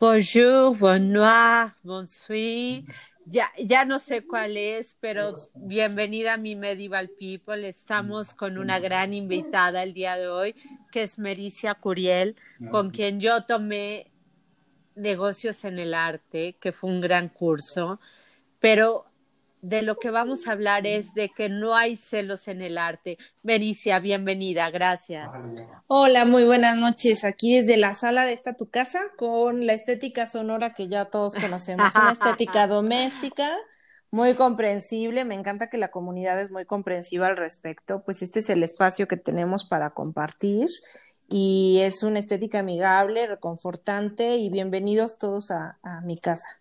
Bonjour, bonsoir, bonsoir. Ya, ya no sé cuál es, pero bienvenida a mi Medieval People. Estamos con una gran invitada el día de hoy, que es Mericia Curiel, con quien yo tomé negocios en el arte, que fue un gran curso, pero de lo que vamos a hablar es de que no hay celos en el arte. Mericia, bienvenida, gracias. Hola, muy buenas noches. Aquí desde la sala de esta tu casa con la estética sonora que ya todos conocemos, una estética doméstica muy comprensible. Me encanta que la comunidad es muy comprensiva al respecto, pues este es el espacio que tenemos para compartir y es una estética amigable, reconfortante y bienvenidos todos a, a mi casa.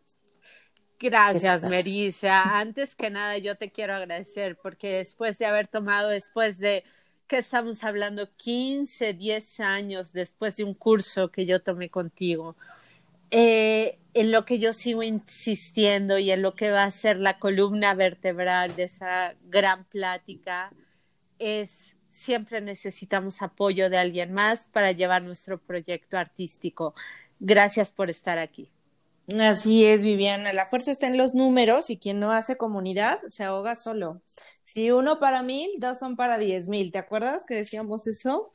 Gracias, Merisa. Antes que nada, yo te quiero agradecer porque después de haber tomado, después de que estamos hablando 15, 10 años después de un curso que yo tomé contigo, eh, en lo que yo sigo insistiendo y en lo que va a ser la columna vertebral de esa gran plática es siempre necesitamos apoyo de alguien más para llevar nuestro proyecto artístico. Gracias por estar aquí. Así es, Viviana. La fuerza está en los números y quien no hace comunidad se ahoga solo. Si uno para mil, dos son para diez mil. ¿Te acuerdas que decíamos eso?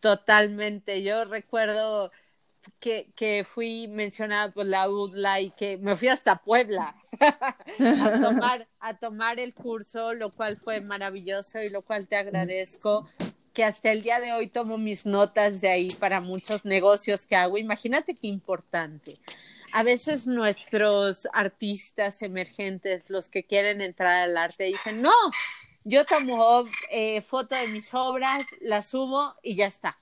Totalmente. Yo recuerdo que, que fui mencionada por la UDLA y que me fui hasta Puebla tomar, a tomar el curso, lo cual fue maravilloso y lo cual te agradezco que hasta el día de hoy tomo mis notas de ahí para muchos negocios que hago. Imagínate qué importante a veces nuestros artistas emergentes, los que quieren entrar al arte, dicen, no, yo tomo eh, foto de mis obras, las subo y ya está.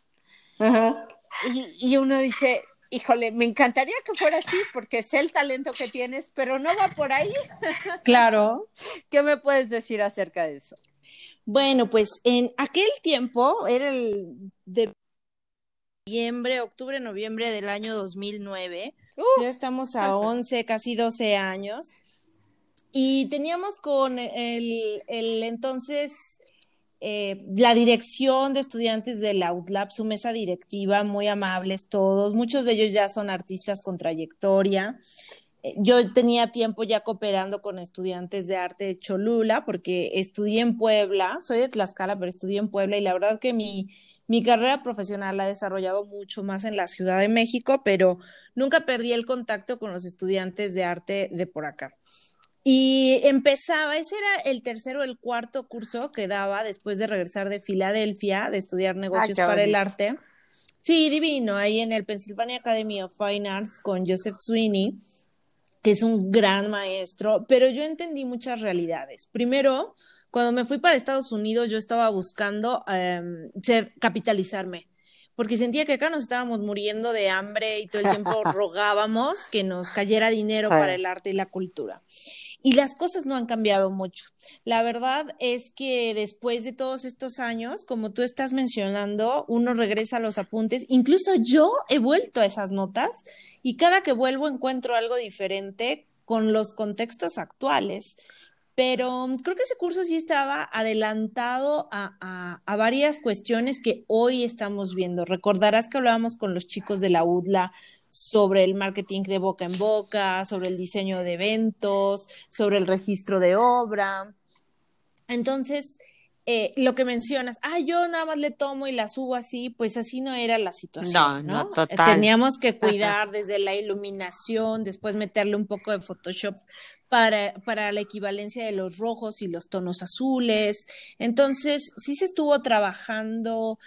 y, uno dice, híjole, me encantaría que fuera así porque sé el talento que tienes, pero no va por ahí. Claro. ¿Qué me puedes decir acerca de eso? Bueno, pues en aquel tiempo, era el de noviembre, octubre, noviembre del año 2009, Uh. ya estamos a 11, casi 12 años. Y teníamos con el, el entonces eh, la dirección de estudiantes de la UTLAB, su mesa directiva, muy amables todos, muchos de ellos ya son artistas con trayectoria. Eh, yo tenía tiempo ya cooperando con estudiantes de arte de Cholula, porque estudié en Puebla, soy de Tlaxcala, pero estudié en Puebla y la verdad que mi, mi carrera profesional la he desarrollado mucho más en la Ciudad de México, pero nunca perdí el contacto con los estudiantes de arte de por acá. Y empezaba, ese era el tercero o el cuarto curso que daba después de regresar de Filadelfia, de estudiar negocios para el arte. Sí, divino, ahí en el Pennsylvania Academy of Fine Arts con Joseph Sweeney, que es un gran maestro, pero yo entendí muchas realidades. Primero, cuando me fui para Estados Unidos, yo estaba buscando em, ser, capitalizarme, porque sentía que acá nos estábamos muriendo de hambre y todo el tiempo rogábamos que nos cayera dinero para el arte y la cultura. Y las cosas no han cambiado mucho. La verdad es que después de todos estos años, como tú estás mencionando, uno regresa a los apuntes. Incluso yo he vuelto a esas notas y cada que vuelvo encuentro algo diferente con los contextos actuales pero mm, creo que ese curso sí estaba adelantado a, varias cuestiones que hoy estamos viendo. Recordarás que hablábamos con los chicos de la UDLA sobre el marketing de boca en boca, sobre el diseño de eventos, sobre el registro de obra. Entonces, eh, lo que mencionas, ah, yo nada más le tomo y la subo así, pues así no era la situación. No, no, total. Teníamos que cuidar desde la iluminación, después meterle un poco de Photoshop para, para la equivalencia de los rojos y los tonos azules. Entonces, sí se estuvo trabajando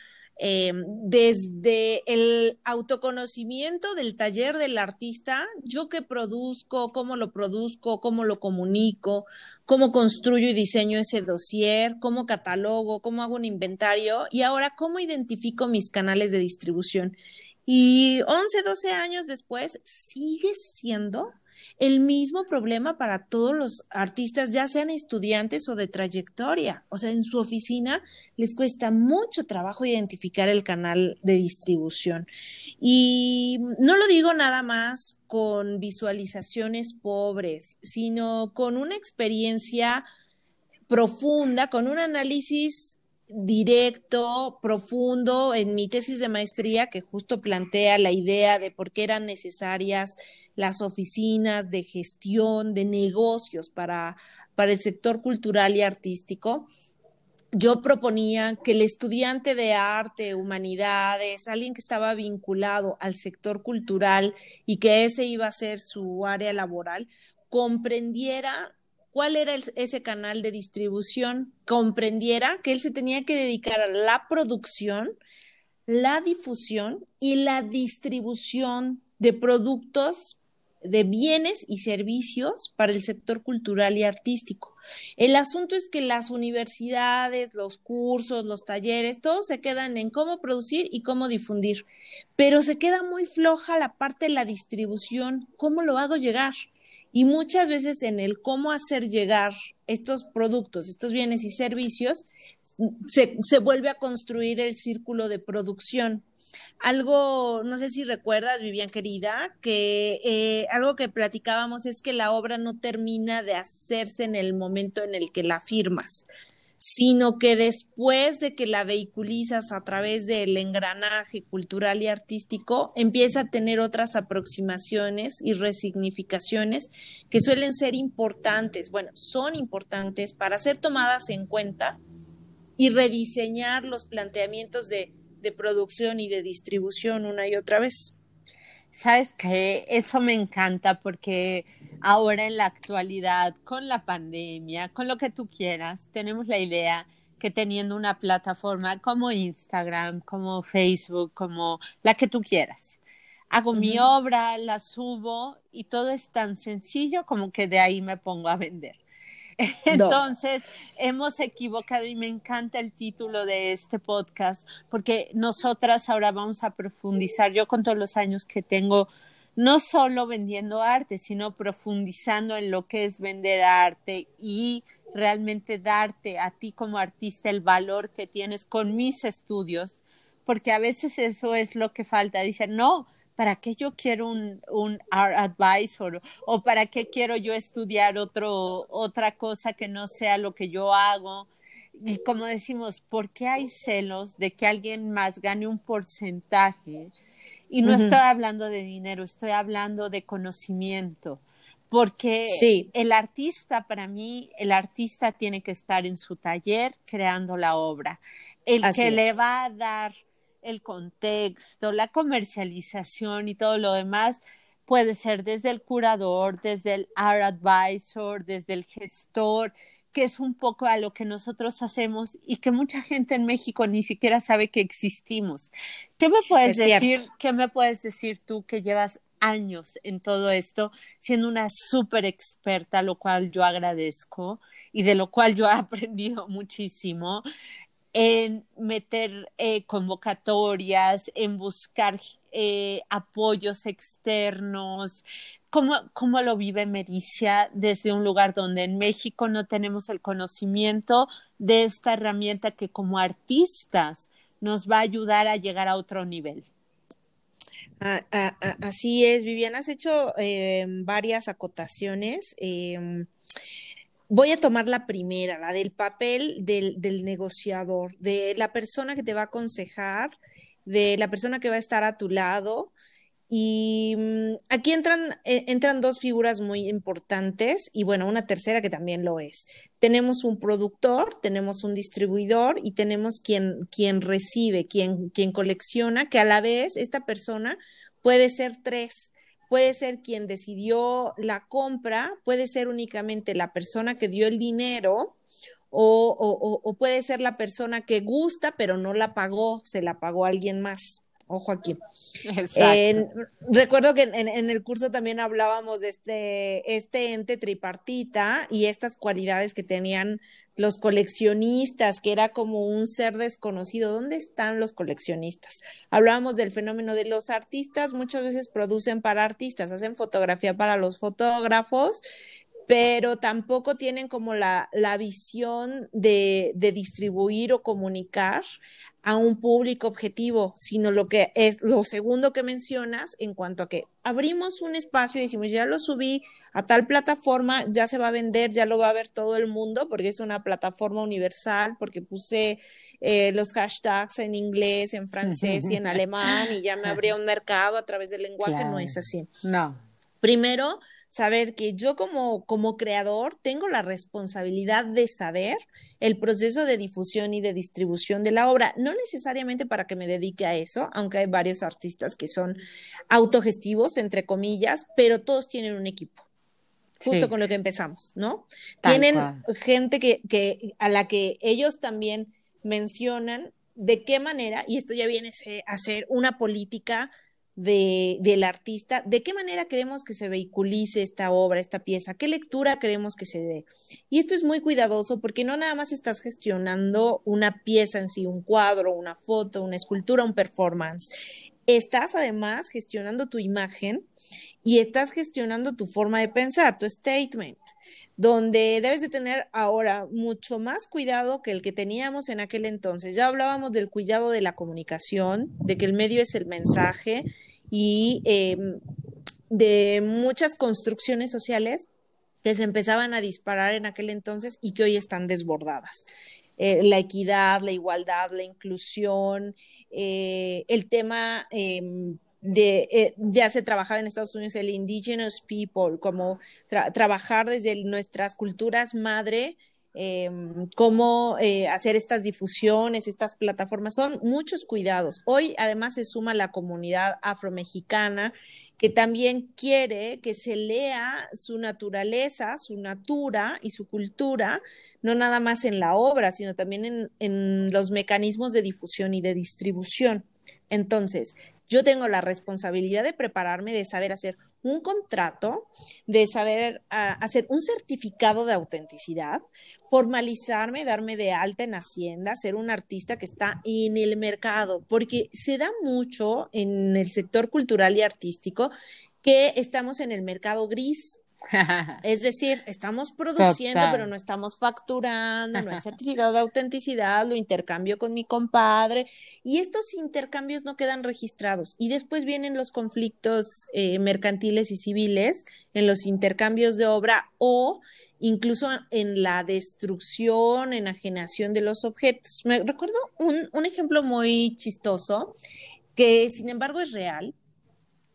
eh, desde el autoconocimiento del taller del artista, yo qué produzco, cómo lo produzco, cómo lo comunico, cómo construyo y diseño ese dossier, cómo catalogo, cómo hago un inventario y ahora cómo identifico mis canales de distribución. Y 11, 12 años después, sigue siendo el mismo problema para todos los artistas, ya sean estudiantes o de trayectoria. O sea, en su oficina les cuesta mucho trabajo identificar el canal de distribución. Y no lo digo nada más con visualizaciones pobres, sino con una experiencia profunda, con un análisis directo, profundo en mi tesis de maestría que justo plantea la idea de por qué eran necesarias las oficinas de gestión de negocios para, para el sector cultural y artístico. Yo proponía que el estudiante de arte, humanidades, alguien que estaba vinculado al sector cultural y que ese iba a ser su área laboral, comprendiera cuál era ese canal de distribución, comprendiera que él se tenía que dedicar a la producción, la difusión y la distribución de productos, de bienes y servicios para el sector cultural y artístico. El asunto es que las universidades, los cursos, los talleres, todos se quedan en cómo producir y cómo difundir, pero se queda muy floja la parte de la distribución, cómo lo hago llegar. Y muchas veces en el cómo hacer llegar estos productos, estos bienes y servicios, se, se vuelve a construir el círculo de producción. Algo, no sé si recuerdas, Vivian querida, que eh, algo que platicábamos es que la obra no termina de hacerse en el momento en el que la firmas, sino que después de que la vehiculizas a través del engranaje cultural y artístico, empieza a tener otras aproximaciones y resignificaciones que suelen ser importantes, bueno, son importantes para ser tomadas en cuenta y rediseñar los planteamientos de, de producción y de distribución una y otra vez. Sabes que eso me encanta porque ahora en la actualidad, con la pandemia, con lo que tú quieras, tenemos la idea que teniendo una plataforma como Instagram, como Facebook, como la que tú quieras, hago mi obra, la subo y todo es tan sencillo como que de ahí me pongo a vender. Entonces, hemos equivocado y me encanta el título de este podcast porque nosotras ahora vamos a profundizar, yo con todos los años que tengo, no solo vendiendo arte, sino profundizando en lo que es vender arte y realmente darte a ti como artista el valor que tienes con mis estudios, porque a veces eso es lo que falta. Dicen, no, ¿para qué yo quiero un, un art advisor? ¿O para qué quiero yo estudiar otro, otra cosa que no sea lo que yo hago? Y como decimos, ¿por qué hay celos de que alguien más gane un porcentaje? Y no estoy hablando de dinero, estoy hablando de conocimiento. Porque el artista, para mí, el artista tiene que estar en su taller creando la obra. El que le va a dar el contexto, la comercialización y todo lo demás puede ser desde el curador, desde el art advisor, desde el gestor, que es un poco a lo que nosotros hacemos y que mucha gente en México ni siquiera sabe que existimos. ¿Qué me puedes decir? ¿Qué me puedes decir tú que llevas años en todo esto, siendo una súper experta, lo cual yo agradezco y de lo cual yo he aprendido muchísimo en meter eh, convocatorias, en buscar eh, apoyos externos. ¿Cómo, ¿Cómo lo vive Mericia desde un lugar donde en México no tenemos el conocimiento de esta herramienta que como artistas nos va a ayudar a llegar a otro nivel? así es, Viviana, has hecho eh, varias acotaciones. Em, Voy a tomar la primera, la del papel del, negociador, de la persona que te va a aconsejar, de la persona que va a estar a tu lado. Y mm, aquí entran, eh, entran dos figuras muy importantes y bueno, una tercera que también lo es. Tenemos un productor, tenemos un distribuidor y tenemos quien, recibe, quien colecciona, que a la vez esta persona puede ser tres puede ser quien decidió la compra, puede ser únicamente la persona que dio el dinero o, puede ser la persona que gusta pero no la pagó, se la pagó alguien más. Ojo aquí. recuerdo que en, en, el curso también hablábamos de este, este ente tripartita y estas cualidades que tenían los coleccionistas, que era como un ser desconocido. ¿Dónde están los coleccionistas? Hablábamos del fenómeno de los artistas, muchas veces producen para artistas, hacen fotografía para los fotógrafos, pero tampoco tienen como la, la visión de, de distribuir o comunicar a un público objetivo, sino lo que es lo segundo que mencionas en cuanto a que abrimos un espacio y decimos, ya lo subí a tal plataforma, ya se va a vender, ya lo va a ver todo el mundo, porque es una plataforma universal, porque puse eh, los hashtags en inglés, en francés y en alemán y ya me abría un mercado a través del lenguaje, no es así. No. Primero, saber que yo como, como creador tengo la responsabilidad de saber el proceso de difusión y de distribución de la obra, no necesariamente para que me dedique a eso, aunque hay varios artistas que son autogestivos, entre comillas, pero todos tienen un equipo. Justo con lo que empezamos, ¿no? tienen gente que, que, a la que ellos también mencionan de qué manera, y esto ya viene a ser una política de, del artista, de qué manera queremos que se vehiculice esta obra, esta pieza, qué lectura queremos que se dé. Y esto es muy cuidadoso porque no nada más estás gestionando una pieza en sí, un cuadro, una foto, una escultura, un performance. Estás además gestionando tu imagen y estás gestionando tu forma de pensar, tu statement donde debes de tener ahora mucho más cuidado que el que teníamos en aquel entonces. Ya hablábamos del cuidado de la comunicación, de que el medio es el mensaje y em, de muchas construcciones sociales que se empezaban a disparar en aquel entonces y que hoy están desbordadas. Eh, la equidad, la igualdad, la inclusión, eh, el tema em, de, eh, ya se trabajaba en Estados Unidos el indigenous people, como trabajar desde nuestras culturas madre, em, cómo eh, hacer estas difusiones, estas plataformas, son muchos cuidados. Hoy además se suma la comunidad afromexicana que también quiere que se lea su naturaleza, su natura y su cultura, no nada más en la obra, sino también en, en los mecanismos de difusión y de distribución. Entonces, yo tengo la responsabilidad de prepararme, de saber hacer un contrato, de saber ah, hacer un certificado de autenticidad, formalizarme, darme de alta en Hacienda, ser un artista que está en el mercado, porque se da mucho en el sector cultural y artístico que estamos en el mercado gris. Es decir, estamos produciendo, pero no estamos facturando, no hay certificado de autenticidad, lo intercambio con mi compadre y estos intercambios no quedan registrados. Y después vienen los conflictos eh, mercantiles y civiles en los intercambios de obra o incluso en la destrucción, enajenación de los objetos. Me recuerdo un, un ejemplo muy chistoso que sin embargo es real.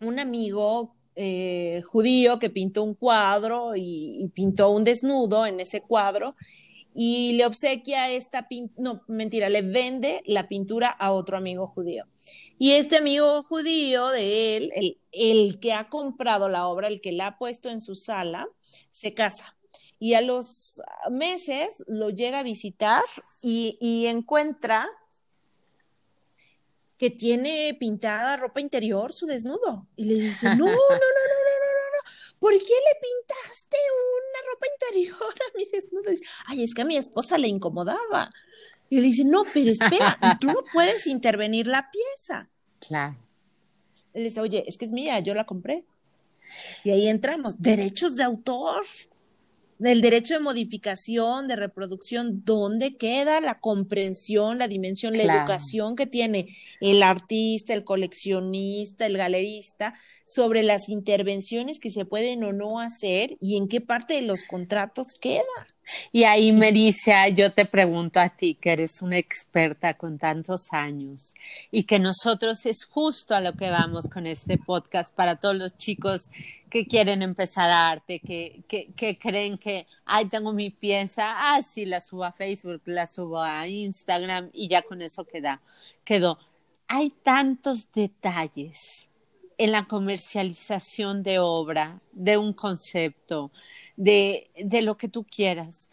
Un amigo eh, judío que pintó un cuadro y, pintó un desnudo en ese cuadro y le obsequia esta pintura, no, mentira, le vende la pintura a otro amigo judío. Y este amigo judío de él, el, el que ha comprado la obra, el que la ha puesto en su sala, se casa. Y a los meses lo llega a visitar y, y encuentra que tiene pintada ropa interior, su desnudo. Y le dice, no, no, no, no, no, no, no, ¿por qué le pintaste una ropa interior a mi desnudo? Dice, Ay, es que a mi esposa le incomodaba. Y le dice, no, pero espera, tú no puedes intervenir la pieza. Claro. Él dice, oye, es que es mía, yo la compré. Y ahí entramos, derechos de autor el derecho de modificación, de reproducción, ¿dónde queda la comprensión, la dimensión, la educación que tiene el artista, el coleccionista, el galerista sobre las intervenciones que se pueden o no hacer y en qué parte de los contratos queda? Y ahí, Mericia, yo te pregunto a ti, que eres una experta con tantos años y que nosotros es justo a lo que vamos con este podcast para todos los chicos que quieren empezar arte, que, que, que creen que, ay, tengo mi pieza, ah, sí, la subo a Facebook, la subo a Instagram y ya con eso queda, quedó. Hay tantos detalles en la comercialización de obra, de un concepto, de, de lo que tú quieras.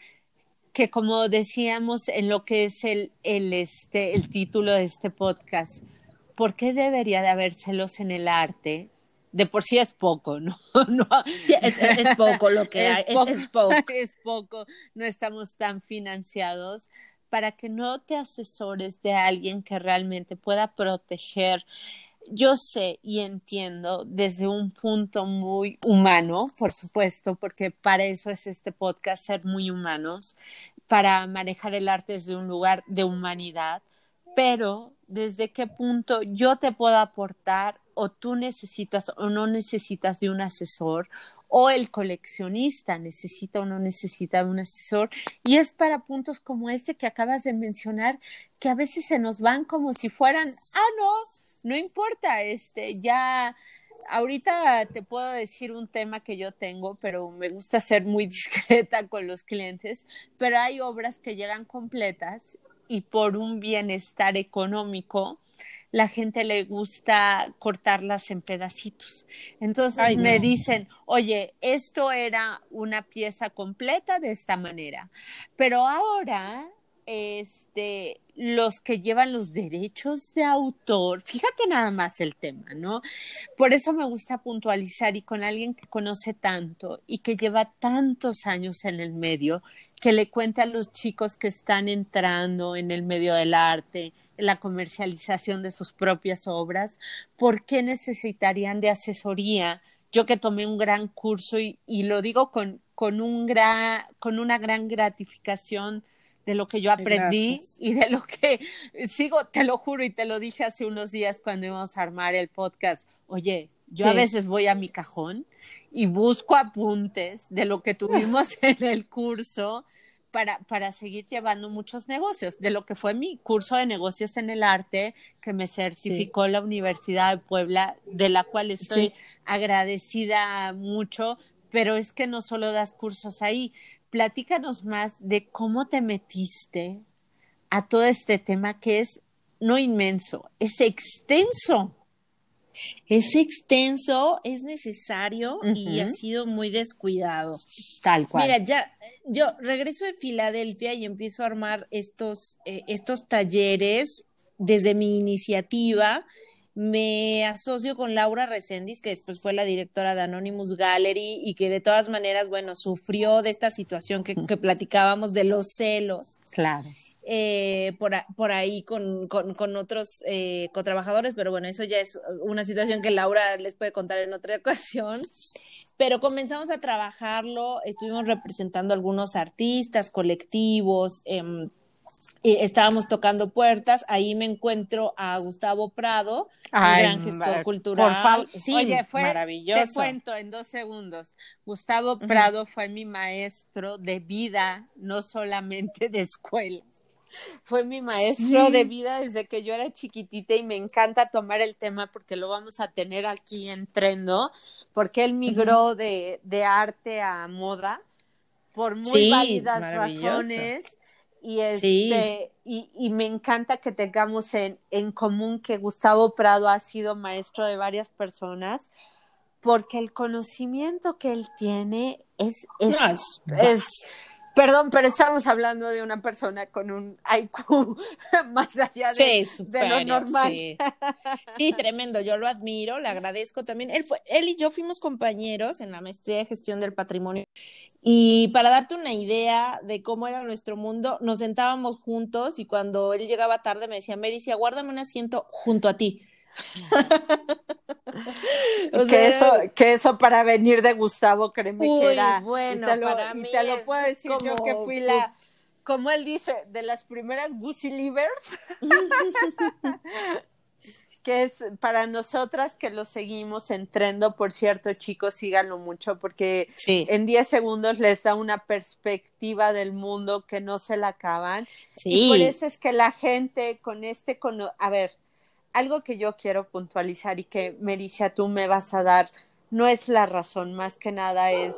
Que como decíamos en lo que es el, el, este, el título de este podcast, ¿por qué debería de haber celos en el arte? De por sí es poco, ¿no? no es, es, poco lo que hay, es, es poco. Es poco, no estamos tan financiados para que no te asesores de alguien que realmente pueda proteger yo sé y entiendo desde un punto muy humano, por supuesto, porque para eso es este podcast, ser muy humanos, para manejar el arte desde un lugar de humanidad, pero desde qué punto yo te puedo aportar o tú necesitas o no necesitas de un asesor o el coleccionista necesita o no necesita de un asesor y es para puntos como este que acabas de mencionar que a veces se nos van como si fueran, ah, no, no importa, este, ya ahorita te puedo decir un tema que yo tengo, pero me gusta ser muy discreta con los clientes, pero hay obras que llegan completas y por un bienestar económico, la gente le gusta cortarlas en pedacitos. Entonces me dicen, oye, esto era una pieza completa de esta manera, pero ahora este, los que llevan los derechos de autor, fíjate nada más el tema, ¿no? Por eso me gusta puntualizar y con alguien que conoce tanto y que lleva tantos años en el medio, que le cuente a los chicos que están entrando en el medio del arte, en la comercialización de sus propias obras, por qué necesitarían de asesoría. Yo que tomé un gran curso y, y lo digo con, con, un con una gran gratificación de lo que yo aprendí y de lo que sigo, te lo juro y te lo dije hace unos días cuando íbamos a armar el podcast. Oye, yo a veces voy a mi cajón y busco apuntes de lo que tuvimos en el curso para, para seguir llevando muchos negocios, de lo que fue mi curso de negocios en el arte que me certificó la Universidad de Puebla, de la cual estoy agradecida mucho, pero es que no solo das cursos ahí, platícanos más de cómo te metiste a todo este tema que es no inmenso, es extenso. Es extenso, es necesario y ha sido muy descuidado. Tal cual. Mira, ya yo regreso de Filadelfia y empiezo a armar estos, eh, estos talleres desde mi iniciativa me asocio con Laura Resendiz, que después fue la directora de Anonymous Gallery y que de todas maneras, bueno, sufrió de esta situación que, platicábamos de los celos. Claro. Eh, por, por, ahí con, con, otros eh, cotrabajadores, pero bueno, eso ya es una situación que Laura les puede contar en otra ocasión. Pero comenzamos a trabajarlo, estuvimos representando algunos artistas, colectivos, eh, estábamos tocando puertas, ahí me encuentro a Gustavo Prado, un gran gestor cultural. Sí, Oye, fue, maravilloso. Te cuento en dos segundos. Gustavo Prado fue mi maestro de vida, no solamente de escuela. Fue mi maestro de vida desde que yo era chiquitita y me encanta tomar el tema porque lo vamos a tener aquí en Trendo, porque él migró de, de arte a moda por muy válidas razones y este y, y, me encanta que tengamos en, en común que Gustavo Prado ha sido maestro de varias personas porque el conocimiento que él tiene es es, es, perdón pero estamos hablando de una persona con un IQ más allá de, de lo normal sí. sí. tremendo yo lo admiro le agradezco también él fue él y yo fuimos compañeros en la maestría de gestión del patrimonio y para darte una idea de cómo era nuestro mundo, nos sentábamos juntos y cuando él llegaba tarde me decía, Mericia, guárdame un asiento junto a ti. que, eso, que eso para venir de Gustavo, créeme que era. Bueno, para mí. Te lo puedo decir yo que fui la. Como él dice, de las primeras Goosey Livers. que es para nosotras que lo seguimos entrando, por cierto, chicos, síganlo mucho porque en 10 segundos les da una perspectiva del mundo que no se la acaban. Y por eso es que la gente con este, con, a ver, algo que yo quiero puntualizar y que Mericia tú me vas a dar, no es la razón, más que nada es,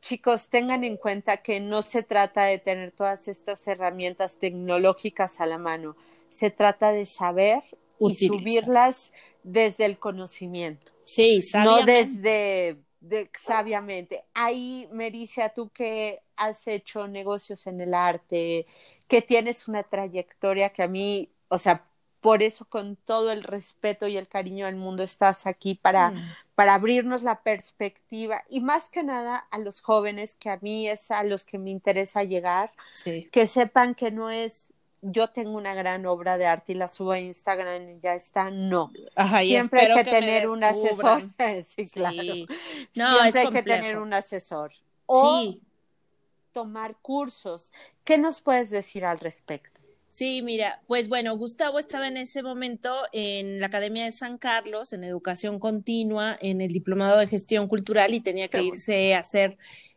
chicos, tengan en cuenta que no se trata de tener todas estas herramientas tecnológicas a la mano, se trata de saber y subirlas desde el conocimiento. Sí, sabiamente. No desde de, sabiamente. Ahí, Mericia, tú que has hecho negocios en el arte, que tienes una trayectoria que a mí, o sea, por eso con todo el respeto y el cariño del mundo estás aquí para, mm. para abrirnos la perspectiva y más que nada a los jóvenes, que a mí es a los que me interesa llegar, que sepan que no es yo tengo una gran obra de arte y la subo a Instagram y ya está, no. Siempre hay que, tener un asesor. sí, claro. No, Siempre hay que tener un asesor. O tomar cursos. ¿Qué nos puedes decir al respecto? Sí, mira, pues bueno, Gustavo estaba en ese momento en la Academia de San Carlos, en educación continua, en el diplomado de gestión cultural y tenía que irse a hacer,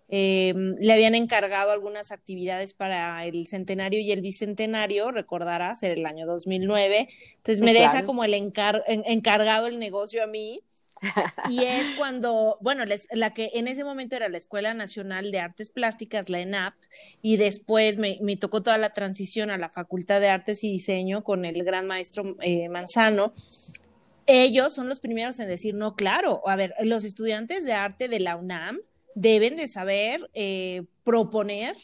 eh, le habían encargado algunas actividades para el centenario y el bicentenario, recordarás, era el año 2009. Entonces me deja como el encargado el negocio a mí y es cuando, bueno, la que en ese momento era la Escuela Nacional de Artes Plásticas, la ENAP, y después me, tocó toda la transición a la Facultad de Artes y Diseño con el gran maestro eh, Manzano. Ellos son los primeros en decir, no, claro, a ver, los estudiantes de arte de la UNAM deben de saber eh, proponer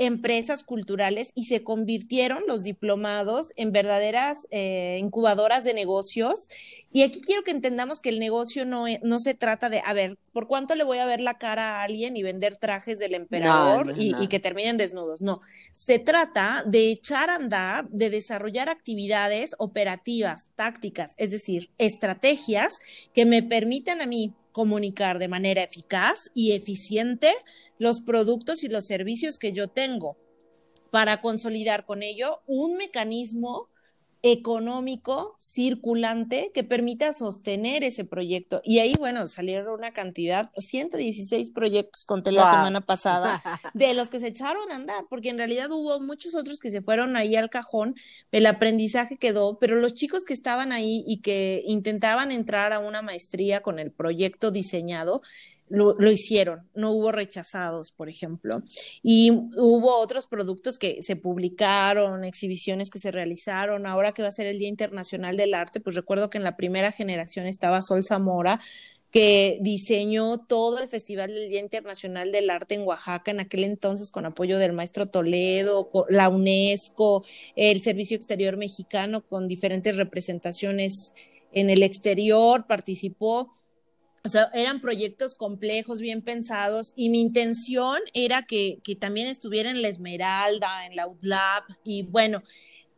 empresas culturales y se convirtieron los diplomados en verdaderas eh, incubadoras de negocios. Y aquí quiero que entendamos que el negocio no, e, no se trata de, a ver, ¿por cuánto le voy a ver la cara a alguien y vender trajes del emperador y, y, que terminen desnudos? No, se trata de echar a andar, de desarrollar actividades operativas, tácticas, es decir, estrategias que me permitan a mí comunicar de manera eficaz y eficiente los productos y los servicios que yo tengo. Para consolidar con ello un mecanismo económico circulante que permita sostener ese proyecto. Y ahí, bueno, salieron una cantidad, 116 proyectos, conté la semana pasada, de los que se echaron a andar, porque en realidad hubo muchos otros que se fueron ahí al cajón, el aprendizaje quedó, pero los chicos que estaban ahí y que intentaban entrar a una maestría con el proyecto diseñado, lo, hicieron, no hubo rechazados, por ejemplo. Y hubo otros productos que se publicaron, exhibiciones que se realizaron. Ahora que va a ser el Día Internacional del Arte, pues recuerdo que en la primera generación estaba Sol Zamora, que diseñó todo el Festival del Día Internacional del Arte en Oaxaca, en aquel entonces con apoyo del maestro Toledo, la UNESCO, el Servicio Exterior Mexicano, con diferentes representaciones en el exterior, participó eran proyectos complejos, bien pensados, y mi intención era que, que también estuviera en la Esmeralda, en la UTLAB, y bueno,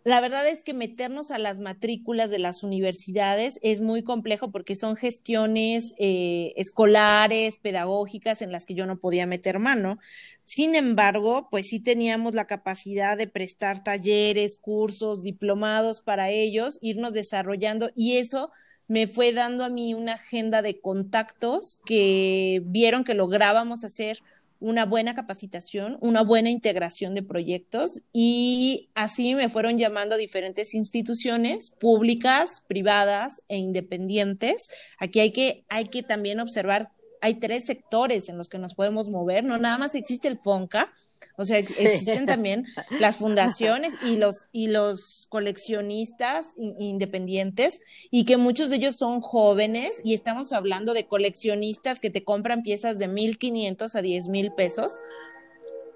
la verdad es que meternos a las matrículas de las universidades es muy complejo porque son gestiones eh, escolares, pedagógicas, en las que yo no podía meter mano. Sin embargo, pues sí teníamos la capacidad de prestar talleres, cursos, diplomados para ellos, irnos desarrollando y eso me fue dando a mí una agenda de contactos que vieron que lográbamos hacer una buena capacitación, una buena integración de proyectos y así me fueron llamando a diferentes instituciones públicas, privadas e independientes. Aquí hay que, hay que también observar, hay tres sectores en los que nos podemos mover, no nada más existe el FONCA, o sea, existen también las fundaciones y los, y los coleccionistas independientes y que muchos de ellos son jóvenes y estamos hablando de coleccionistas que te compran piezas de 1.500 a 10.000 pesos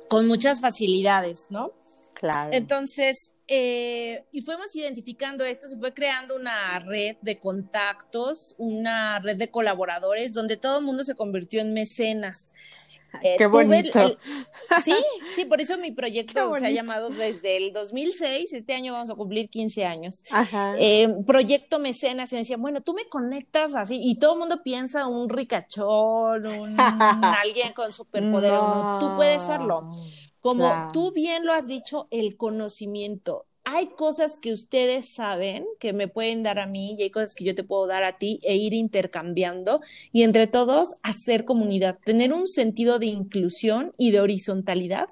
con muchas facilidades, ¿no? Claro. Entonces, eh, y fuimos identificando esto, se fue creando una red de contactos, una red de colaboradores, donde todo el mundo se convirtió en mecenas. Eh, Qué bonito. sí, sí, por eso mi proyecto se ha llamado desde el 2006, este año vamos a cumplir 15 años. Eh, proyecto Mecenas, y me decían, bueno, tú me conectas así, y todo el mundo piensa un ricachón, un, alguien con superpoder, no. tú puedes serlo. Como tú bien lo has dicho, el conocimiento hay cosas que ustedes saben que me pueden dar a mí y hay cosas que yo te puedo dar a ti e ir intercambiando y entre todos hacer comunidad, tener un sentido de inclusión y de horizontalidad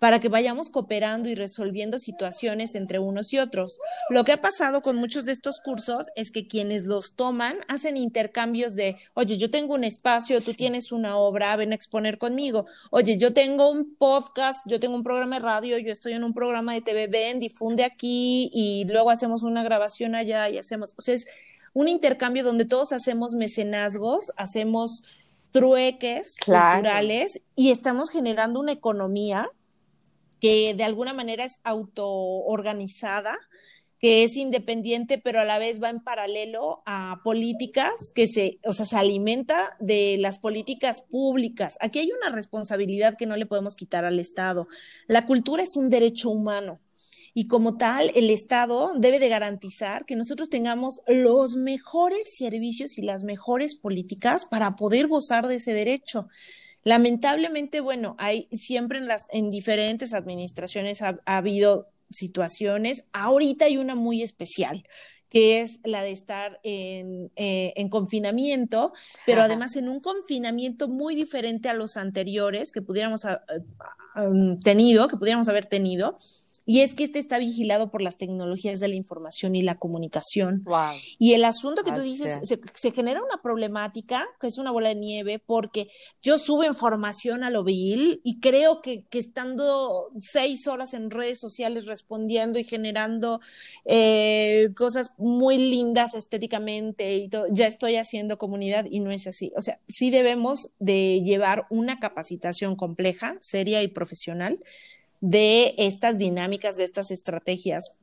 para que vayamos cooperando y resolviendo situaciones entre unos y otros. Lo que ha pasado con muchos de estos cursos es que quienes los toman hacen intercambios de, oye, yo tengo un espacio, tú tienes una obra, ven a exponer conmigo. Oye, yo tengo un podcast, yo tengo un programa de radio, yo estoy en un programa de TV, ven, difunde aquí y luego hacemos una grabación allá y hacemos, o sea, es un intercambio donde todos hacemos mecenazgos, hacemos trueques culturales y estamos generando una economía que de alguna manera es autoorganizada, que es independiente, pero a la vez va en paralelo a políticas que se, o sea, se alimenta de las políticas públicas. Aquí hay una responsabilidad que no le podemos quitar al Estado. La cultura es un derecho humano y como tal, el Estado debe de garantizar que nosotros tengamos los mejores servicios y las mejores políticas para poder gozar de ese derecho. Lamentablemente, bueno, hay siempre en las en diferentes administraciones ha, habido situaciones. Ahorita hay una muy especial que es la de estar en, eh, confinamiento, pero además en un confinamiento muy diferente a los anteriores que pudiéramos haber tenido, que pudiéramos haber tenido, y es que este está vigilado por las tecnologías de la información y la comunicación. Y el asunto que tú dices, se, genera una problemática, que es una bola de nieve, porque yo subo información a lo vil y creo que, estando seis horas en redes sociales respondiendo y generando eh, cosas muy lindas estéticamente, y ya estoy haciendo comunidad y no es así. O sea, sí debemos de llevar una capacitación compleja, seria y profesional de estas dinámicas, de estas estrategias.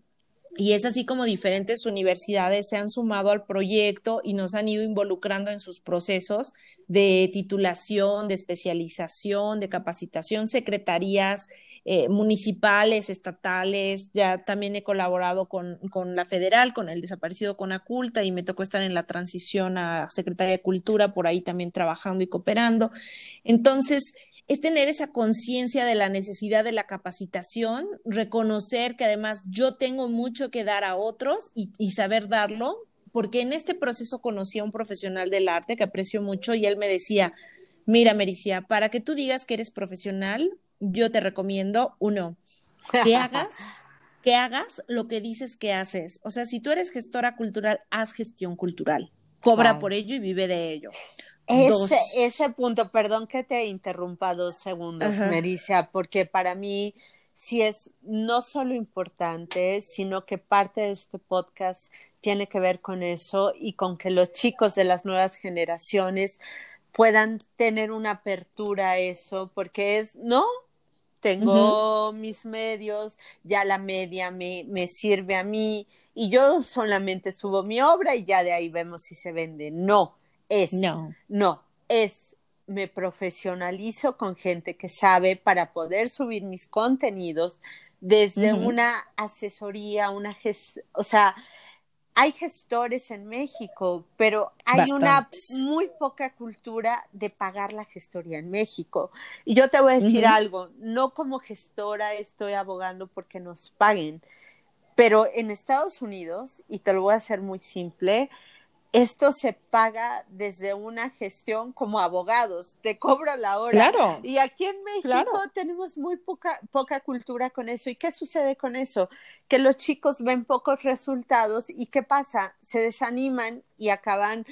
Y es así como diferentes universidades se han sumado al proyecto y nos han ido involucrando en sus procesos de titulación, de especialización, de capacitación, secretarías eh, municipales, estatales. Ya también he colaborado con, con, la federal, con el desaparecido con Aculta y me tocó estar en la transición a Secretaría de Cultura, por ahí también trabajando y cooperando. Entonces, es tener esa conciencia de la necesidad de la capacitación, reconocer que además yo tengo mucho que dar a otros y, saber darlo, porque en este proceso conocí a un profesional del arte que aprecio mucho y él me decía, mira, Mericia, para que tú digas que eres profesional, yo te recomiendo, uno, que hagas, que hagas lo que dices que haces. O sea, si tú eres gestora cultural, haz gestión cultural, cobra por ello y vive de ello. Ese, ese punto, perdón que te interrumpa dos segundos, Mericia, porque para mí sí es no solo importante, sino que parte de este podcast tiene que ver con eso y con que los chicos de las nuevas generaciones puedan tener una apertura a eso, porque es, no, tengo mis medios, ya la media me, me sirve a mí y yo solamente subo mi obra y ya de ahí vemos si se vende. No, es, no, no, es, me profesionalizo con gente que sabe para poder subir mis contenidos desde una asesoría, una gest o sea, hay gestores en México, pero hay una muy poca cultura de pagar la gestoría en México. Y yo te voy a decir algo, no como gestora estoy abogando porque nos paguen, pero en Estados Unidos, y te lo voy a hacer muy simple, esto se paga desde una gestión como abogados, te cobra la hora. Claro. Y aquí en México tenemos muy poca, poca cultura con eso. ¿Y qué sucede con eso? Que los chicos ven pocos resultados y ¿qué pasa? Se desaniman y acaban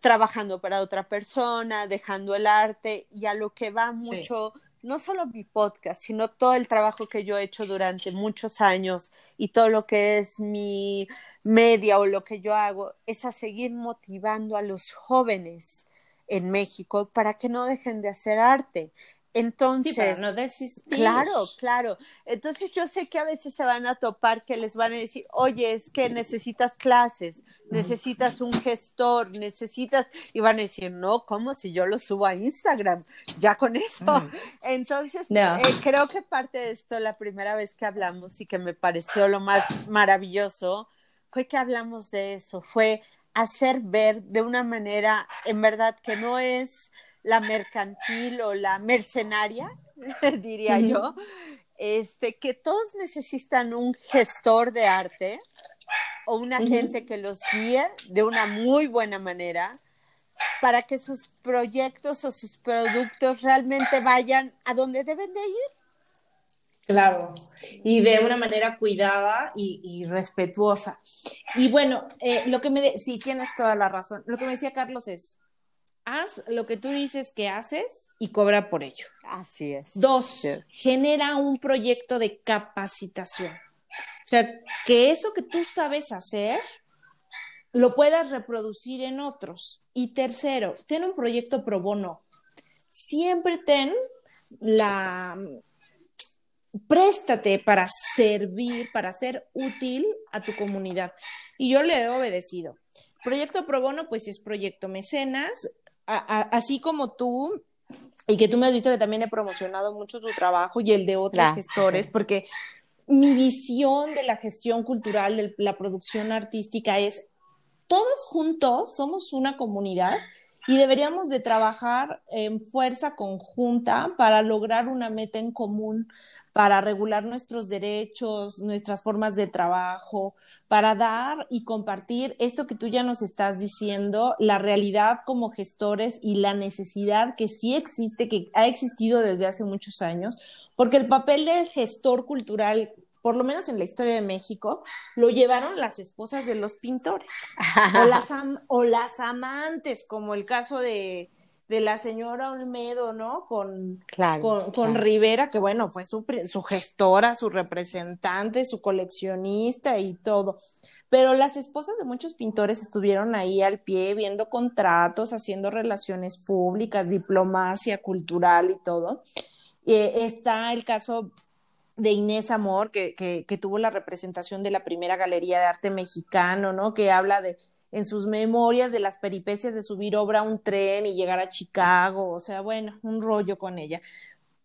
trabajando para otra persona, dejando el arte y a lo que va mucho. No solo mi podcast, sino todo el trabajo que yo he hecho durante muchos años y todo lo que es mi media o lo que yo hago es a seguir motivando a los jóvenes en México para que no dejen de hacer arte. Entonces, no desistir. Claro, claro. Entonces yo sé que a veces se van a topar que les van a decir, oye, es que necesitas clases, necesitas un gestor, necesitas, y van a decir, no, ¿cómo si yo lo subo a Instagram? Ya con eso. Entonces, eh, creo que parte de esto, la primera vez que hablamos y que me pareció lo más maravilloso, fue que hablamos de eso, fue hacer ver de una manera, en verdad, que no es la mercantil o la mercenaria, diría yo, este, que todos necesitan un gestor de arte o una gente que los guíe de una muy buena manera para que sus proyectos o sus productos realmente vayan a donde deben de ir. Claro, y de una manera cuidada y, respetuosa. Y bueno, eh, lo que me, sí, tienes toda la razón. Lo que me decía Carlos es, haz lo que tú dices que haces y cobra por ello. Así es. Dos, genera un proyecto de capacitación. O sea, que eso que tú sabes hacer lo puedas reproducir en otros. Y tercero, ten un proyecto pro bono. Siempre ten la préstate para servir, para ser útil a tu comunidad. Y yo le he obedecido. Proyecto Pro Bono, pues es proyecto mecenas, así como tú, y que tú me has visto que también he promocionado mucho tu trabajo y el de otros gestores, porque mi visión de la gestión cultural, de la producción artística es, todos juntos somos una comunidad y deberíamos de trabajar en fuerza conjunta para lograr una meta en común para regular nuestros derechos, nuestras formas de trabajo, para dar y compartir esto que tú ya nos estás diciendo, la realidad como gestores y la necesidad que sí existe, que ha existido desde hace muchos años, porque el papel del gestor cultural por lo menos en la historia de México, lo llevaron las esposas de los pintores o las, o las amantes, como el caso de, de la señora Olmedo, ¿no? Con, con, Rivera, que bueno, fue su, su gestora, su representante, su coleccionista y todo. Pero las esposas de muchos pintores estuvieron ahí al pie, viendo contratos, haciendo relaciones públicas, diplomacia cultural y todo. Eh, está el caso de Inés Amor, que, que, que, tuvo la representación de la primera galería de arte mexicano, ¿no? Que habla de, en sus memorias de las peripecias de subir obra a un tren y llegar a Chicago, o sea, bueno, un rollo con ella.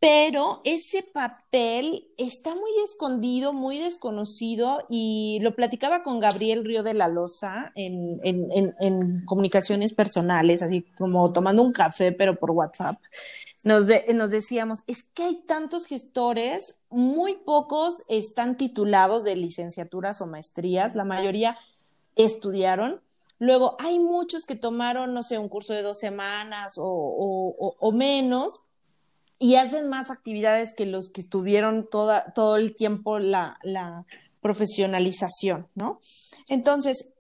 Pero ese papel está muy escondido, muy desconocido, y lo platicaba con Gabriel Río de la Loza en, en, en, comunicaciones personales, así como tomando un café, pero por WhatsApp. Nos, nos decíamos, es que hay tantos gestores, muy pocos están titulados de licenciaturas o maestrías, la mayoría estudiaron, Luego, hay muchos que tomaron, no sé, un curso de dos semanas o, menos y hacen más actividades que los que estuvieron toda, todo el tiempo la, la profesionalización, ¿no? Entonces,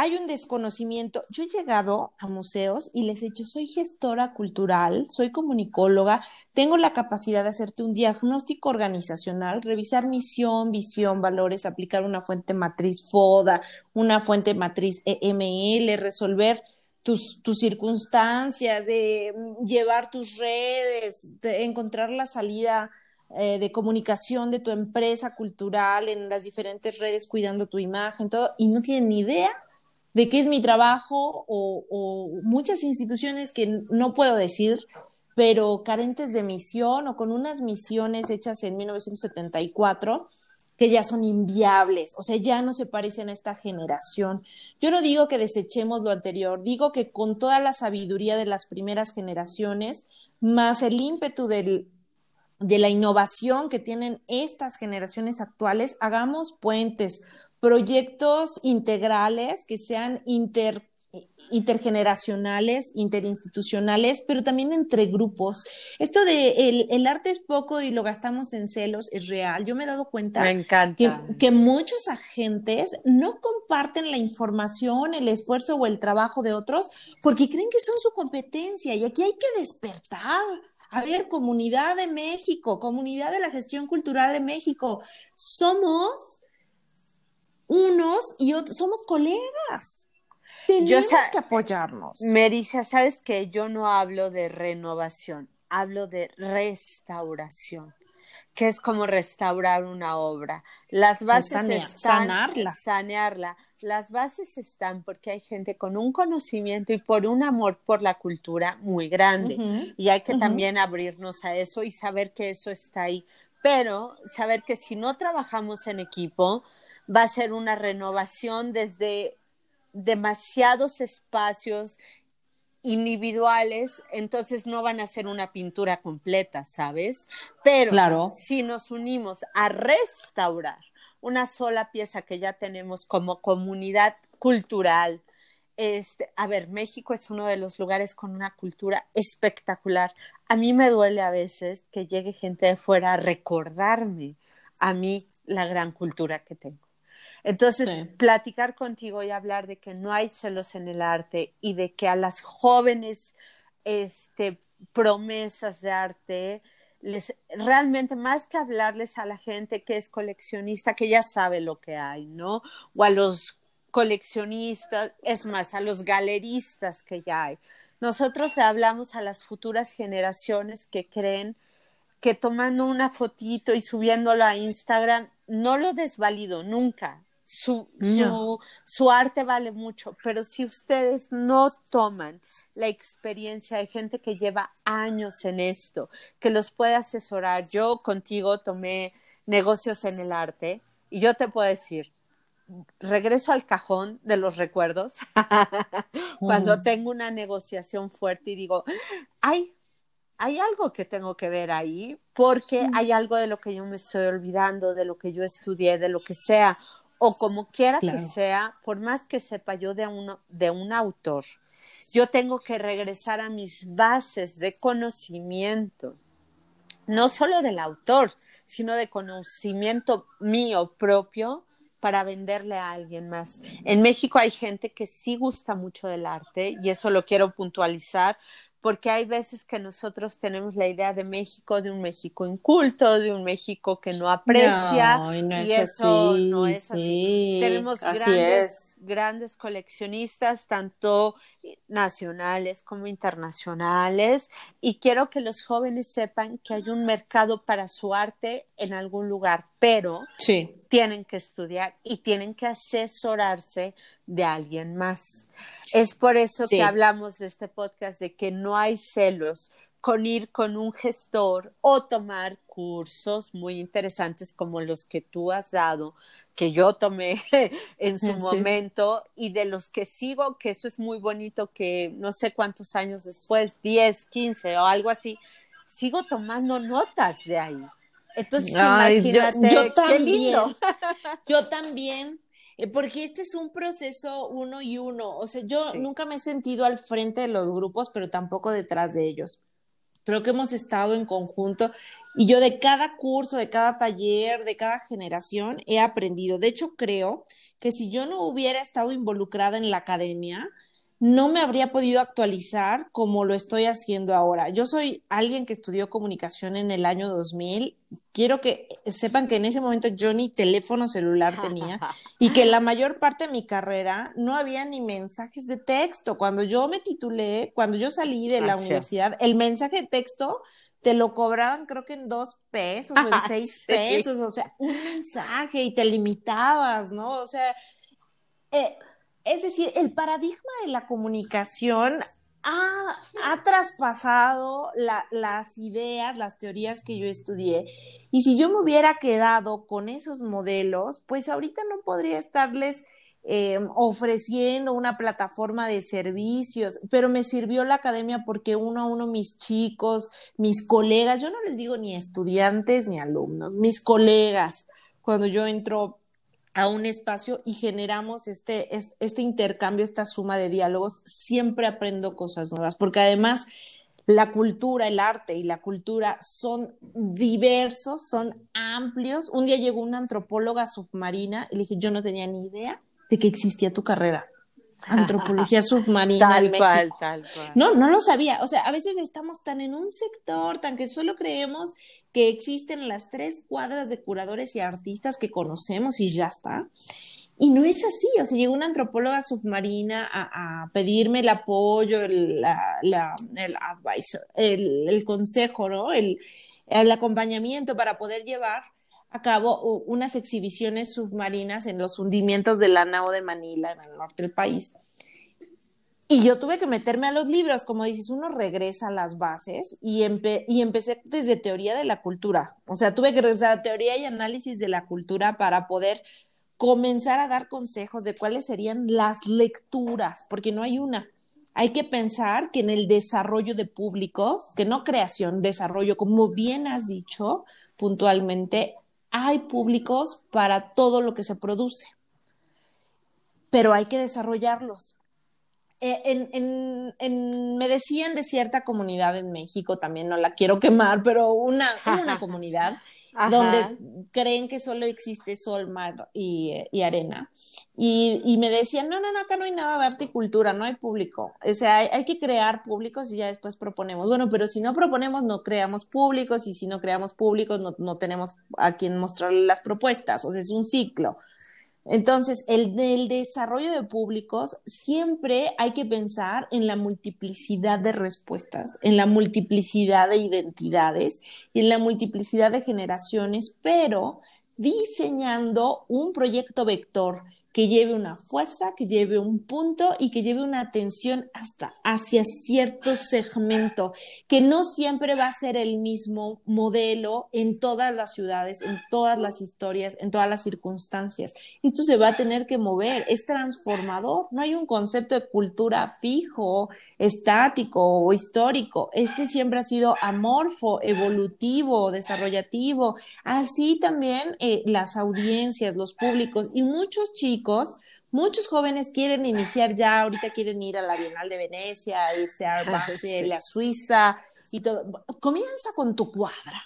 hay un desconocimiento. Yo he llegado a museos y les he dicho, soy gestora cultural, soy comunicóloga, tengo la capacidad de hacerte un diagnóstico organizacional, revisar misión, visión, valores, aplicar una fuente matriz FODA, una fuente matriz EML, resolver tus, tus circunstancias, llevar tus redes, encontrar la salida eh, de comunicación de tu empresa cultural en las diferentes redes cuidando tu imagen, todo, y no tienen ni idea de qué es mi trabajo o, muchas instituciones que no puedo decir, pero carentes de misión o con unas misiones hechas en 1974 que ya son inviables, o sea, ya no se parecen a esta generación. Yo no digo que desechemos lo anterior, digo que con toda la sabiduría de las primeras generaciones, más el ímpetu del, de la innovación que tienen estas generaciones actuales, hagamos puentes, proyectos integrales que sean inter, intergeneracionales, interinstitucionales, pero también entre grupos. Esto de el, el, arte es poco y lo gastamos en celos es real. Yo me he dado cuenta que, que, muchos agentes no comparten la información, el esfuerzo o el trabajo de otros porque creen que son su competencia y aquí hay que despertar. A ver, comunidad de México, comunidad de la gestión cultural de México, somos unos y otros, somos colegas. Tenemos que apoyarnos. Merisa, sabes que yo no hablo de renovación, hablo de restauración, que es como restaurar una obra. Las bases están sanarla. sanearla. Las bases están porque hay gente con un conocimiento y por un amor por la cultura muy grande. y hay que también abrirnos a eso y saber que eso está ahí. Pero saber que si no trabajamos en equipo, va a ser una renovación desde demasiados espacios individuales, entonces no van a ser una pintura completa, ¿sabes? Pero si nos unimos a restaurar una sola pieza que ya tenemos como comunidad cultural, este, a ver, México es uno de los lugares con una cultura espectacular. A mí me duele a veces que llegue gente de fuera a recordarme a mí la gran cultura que tengo. Entonces, platicar contigo y hablar de que no hay celos en el arte y de que a las jóvenes este, promesas de arte, les, realmente más que hablarles a la gente que es coleccionista, que ya sabe lo que hay, ¿no? O a los coleccionistas, es más, a los galeristas que ya hay. Nosotros le hablamos a las futuras generaciones que creen que tomando una fotito y subiéndola a Instagram, no lo desvalido nunca, su, su, arte vale mucho, pero si ustedes no toman la experiencia de gente que lleva años en esto, que los puede asesorar, yo contigo tomé negocios en el arte y yo te puedo decir, regreso al cajón de los recuerdos cuando tengo una negociación fuerte y digo, ay, hay algo que tengo que ver ahí, porque hay algo de lo que yo me estoy olvidando, de lo que yo estudié, de lo que sea, o como quiera que sea, por más que sepa yo de, uno, de un autor, yo tengo que regresar a mis bases de conocimiento, no solo del autor, sino de conocimiento mío propio para venderle a alguien más. En México hay gente que sí gusta mucho del arte y eso lo quiero puntualizar porque hay veces que nosotros tenemos la idea de México, de un México inculto, de un México que no aprecia, y, eso no es así. Tenemos grandes, grandes coleccionistas, tanto nacionales como internacionales, y quiero que los jóvenes sepan que hay un mercado para su arte en algún lugar, pero tienen que estudiar y tienen que asesorarse de alguien más. Es por eso que hablamos de este podcast de que no hay celos con ir con un gestor o tomar cursos muy interesantes como los que tú has dado, que yo tomé en su momento y de los que sigo, que eso es muy bonito, que no sé cuántos años después, 10, 15 o algo así, sigo tomando notas de ahí. Entonces, imagínate, yo, también, Yo también, eh, porque este es un proceso uno y uno. O sea, yo nunca me he sentido al frente de los grupos, pero tampoco detrás de ellos. Creo que hemos estado en conjunto y yo de cada curso, de cada taller, de cada generación he aprendido. De hecho, creo que si yo no hubiera estado involucrada en la academia, no me habría podido actualizar como lo estoy haciendo ahora. Yo soy alguien que estudió comunicación en el año 2000. Quiero que sepan que en ese momento yo ni teléfono celular tenía y que la mayor parte de mi carrera no había ni mensajes de texto. Cuando yo me titulé, cuando yo salí de la universidad, el mensaje de texto te lo cobraban creo que en dos pesos o en seis pesos, o sea, un mensaje y te limitabas, ¿no? O sea, eh, es decir, el paradigma de la comunicación ha, traspasado las ideas, las teorías que yo estudié. Y si yo me hubiera quedado con esos modelos, pues ahorita no podría estarles em, ofreciendo una plataforma de servicios, pero me sirvió la academia porque uno a uno mis chicos, mis colegas, yo no les digo ni estudiantes ni alumnos, mis colegas, cuando yo entro a un espacio y generamos este, este, intercambio, esta suma de diálogos, siempre aprendo cosas nuevas, porque además la cultura, el arte y la cultura son diversos, son amplios. Un día llegó una antropóloga submarina y le dije, yo no tenía ni idea de que existía tu carrera antropología submarina tal Cual, tal cual. No, no lo sabía. O sea, a veces estamos tan en un sector, tan que solo creemos que existen las tres cuadras de curadores y artistas que conocemos y ya está. Y no es así, o sea, llegó una antropóloga submarina a, pedirme el apoyo, el, el advisor, el, el, consejo, ¿no? El, el acompañamiento para poder llevar a cabo unas exhibiciones submarinas en los hundimientos de la nao de Manila, en el norte del país. Y yo tuve que meterme a los libros, como dices, uno regresa a las bases y, y empecé desde teoría de la cultura. O sea, tuve que regresar a teoría y análisis de la cultura para poder comenzar a dar consejos de cuáles serían las lecturas, porque no hay una. Hay que pensar que en el desarrollo de públicos, que no creación, desarrollo, como bien has dicho puntualmente, hay públicos para todo lo que se produce, pero hay que desarrollarlos. Eh, me decían de cierta comunidad en México, también no la quiero quemar, pero una, una comunidad donde creen que solo existe sol, mar y, arena. Y, me decían, no, no, no, acá no hay nada de arte y cultura, no hay público. O sea, hay, que crear públicos y ya después proponemos. Bueno, pero si no proponemos, no creamos públicos y si no creamos públicos, no, no tenemos a quien mostrarle las propuestas. O sea, es un ciclo. Entonces, el desarrollo de públicos, siempre hay que pensar en la multiplicidad de respuestas, en la multiplicidad de identidades y en la multiplicidad de generaciones, pero diseñando un proyecto vector que lleve una fuerza, que lleve un punto y que lleve una atención hasta hacia cierto segmento, que no siempre va a ser el mismo modelo en todas las ciudades, en todas las historias, en todas las circunstancias. Esto se va a tener que mover, es transformador, no hay un concepto de cultura fijo, estático o histórico. Este siempre ha sido amorfo, evolutivo, desarrollativo. Así también eh, las audiencias, los públicos y muchos chicos Muchos jóvenes quieren iniciar ya, ahorita quieren ir a la Bienal de Venecia, irse a Basel, a Suiza y todo. Comienza con tu cuadra.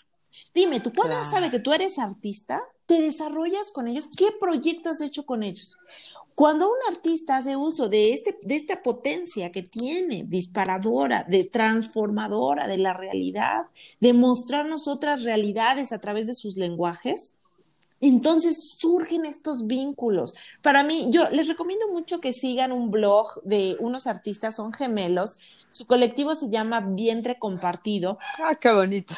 Dime, ¿tu cuadra sabe que tú eres artista? ¿Te desarrollas con ellos? ¿Qué proyecto has hecho con ellos? Cuando un artista hace uso de, este, de esta potencia que tiene, disparadora, de transformadora de la realidad, de mostrarnos otras realidades a través de sus lenguajes, entonces surgen estos vínculos. Para mí, yo les recomiendo mucho que sigan un blog de unos artistas, son gemelos. Su colectivo se llama Vientre Compartido. Ah, qué bonito.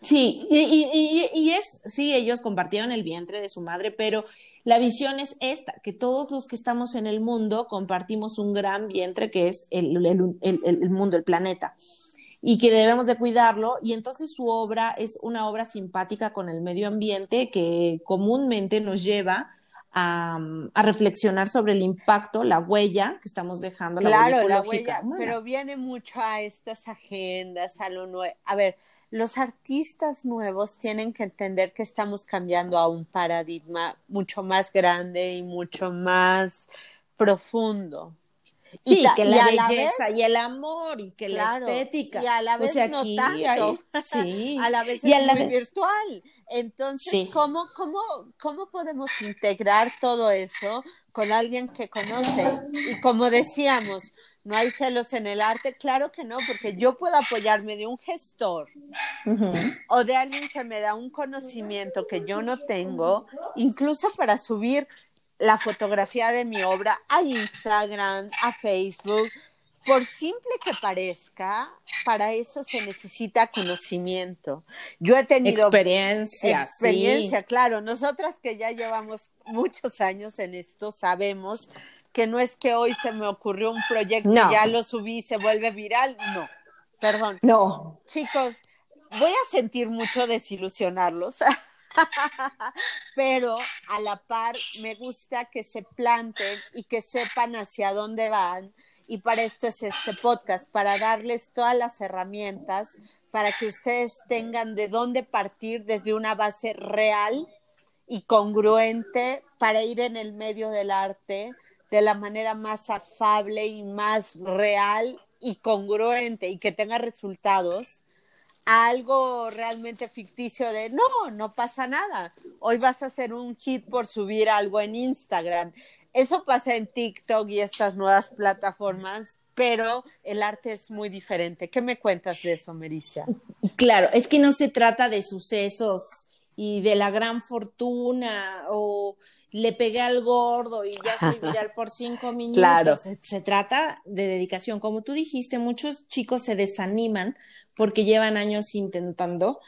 Sí, y, y, es, sí, ellos compartieron el vientre de su madre, pero la visión es esta, que todos los que estamos en el mundo compartimos un gran vientre que es el, el, mundo, el planeta, y que debemos de cuidarlo, y entonces su obra es una obra simpática con el medio ambiente que comúnmente nos lleva a, a, reflexionar sobre el impacto, la huella que estamos dejando. Claro, la huella, pero viene mucho a estas agendas, a lo nuevo. A ver, los artistas nuevos tienen que entender que estamos cambiando a un paradigma mucho más grande y mucho más profundo. Sí, y que la belleza y el amor y que la estética. Y a la vez no tanto. sí. a la vez es muy virtual. Entonces, ¿cómo, cómo, ¿cómo podemos integrar todo eso con alguien que conoce? Y como decíamos, no hay celos en el arte, claro que no, porque yo puedo apoyarme de un gestor o de alguien que me da un conocimiento que yo no tengo, incluso para subir la fotografía de mi obra a Instagram, a Facebook. Por simple que parezca, para eso se necesita conocimiento. Yo he tenido experiencia, experiencia, claro. Nosotras que ya llevamos muchos años en esto, sabemos que no es que hoy se me ocurrió un proyecto y ya lo subí y se vuelve viral, no, perdón. No. Chicos, voy a sentir mucho desilusionarlos, pero a la par me gusta que se planten y que sepan hacia dónde van. Y para esto es este podcast, para darles todas las herramientas para que ustedes tengan de dónde partir desde una base real y congruente para ir en el medio del arte de la manera más afable y más real y congruente y que tenga resultados algo realmente ficticio de no, no pasa nada. Hoy vas a hacer un hit por subir algo en Instagram. Eso pasa en TikTok y estas nuevas plataformas, pero el arte es muy diferente. ¿Qué me cuentas de eso, Mericia? Claro, es que no se trata de sucesos y de la gran fortuna o le pegué al gordo y ya soy viral por cinco minutos. Claro. Se, trata de dedicación. Como tú dijiste, muchos chicos se desaniman porque llevan años intentando,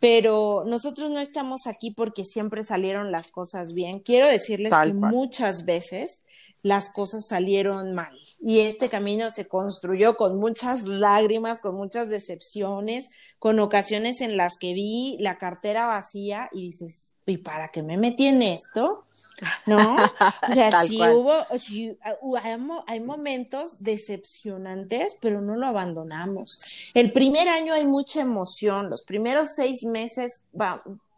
pero nosotros no estamos aquí porque siempre salieron las cosas bien. Quiero decirles que muchas veces las cosas salieron mal. Y este camino se construyó con muchas lágrimas, con muchas decepciones, con ocasiones en las que vi la cartera vacía y dices, ¿y para qué me metí en esto? ¿No? O sea, sí hubo, uh, hay, momentos decepcionantes, pero no lo abandonamos. El primer año hay mucha emoción, los primeros seis meses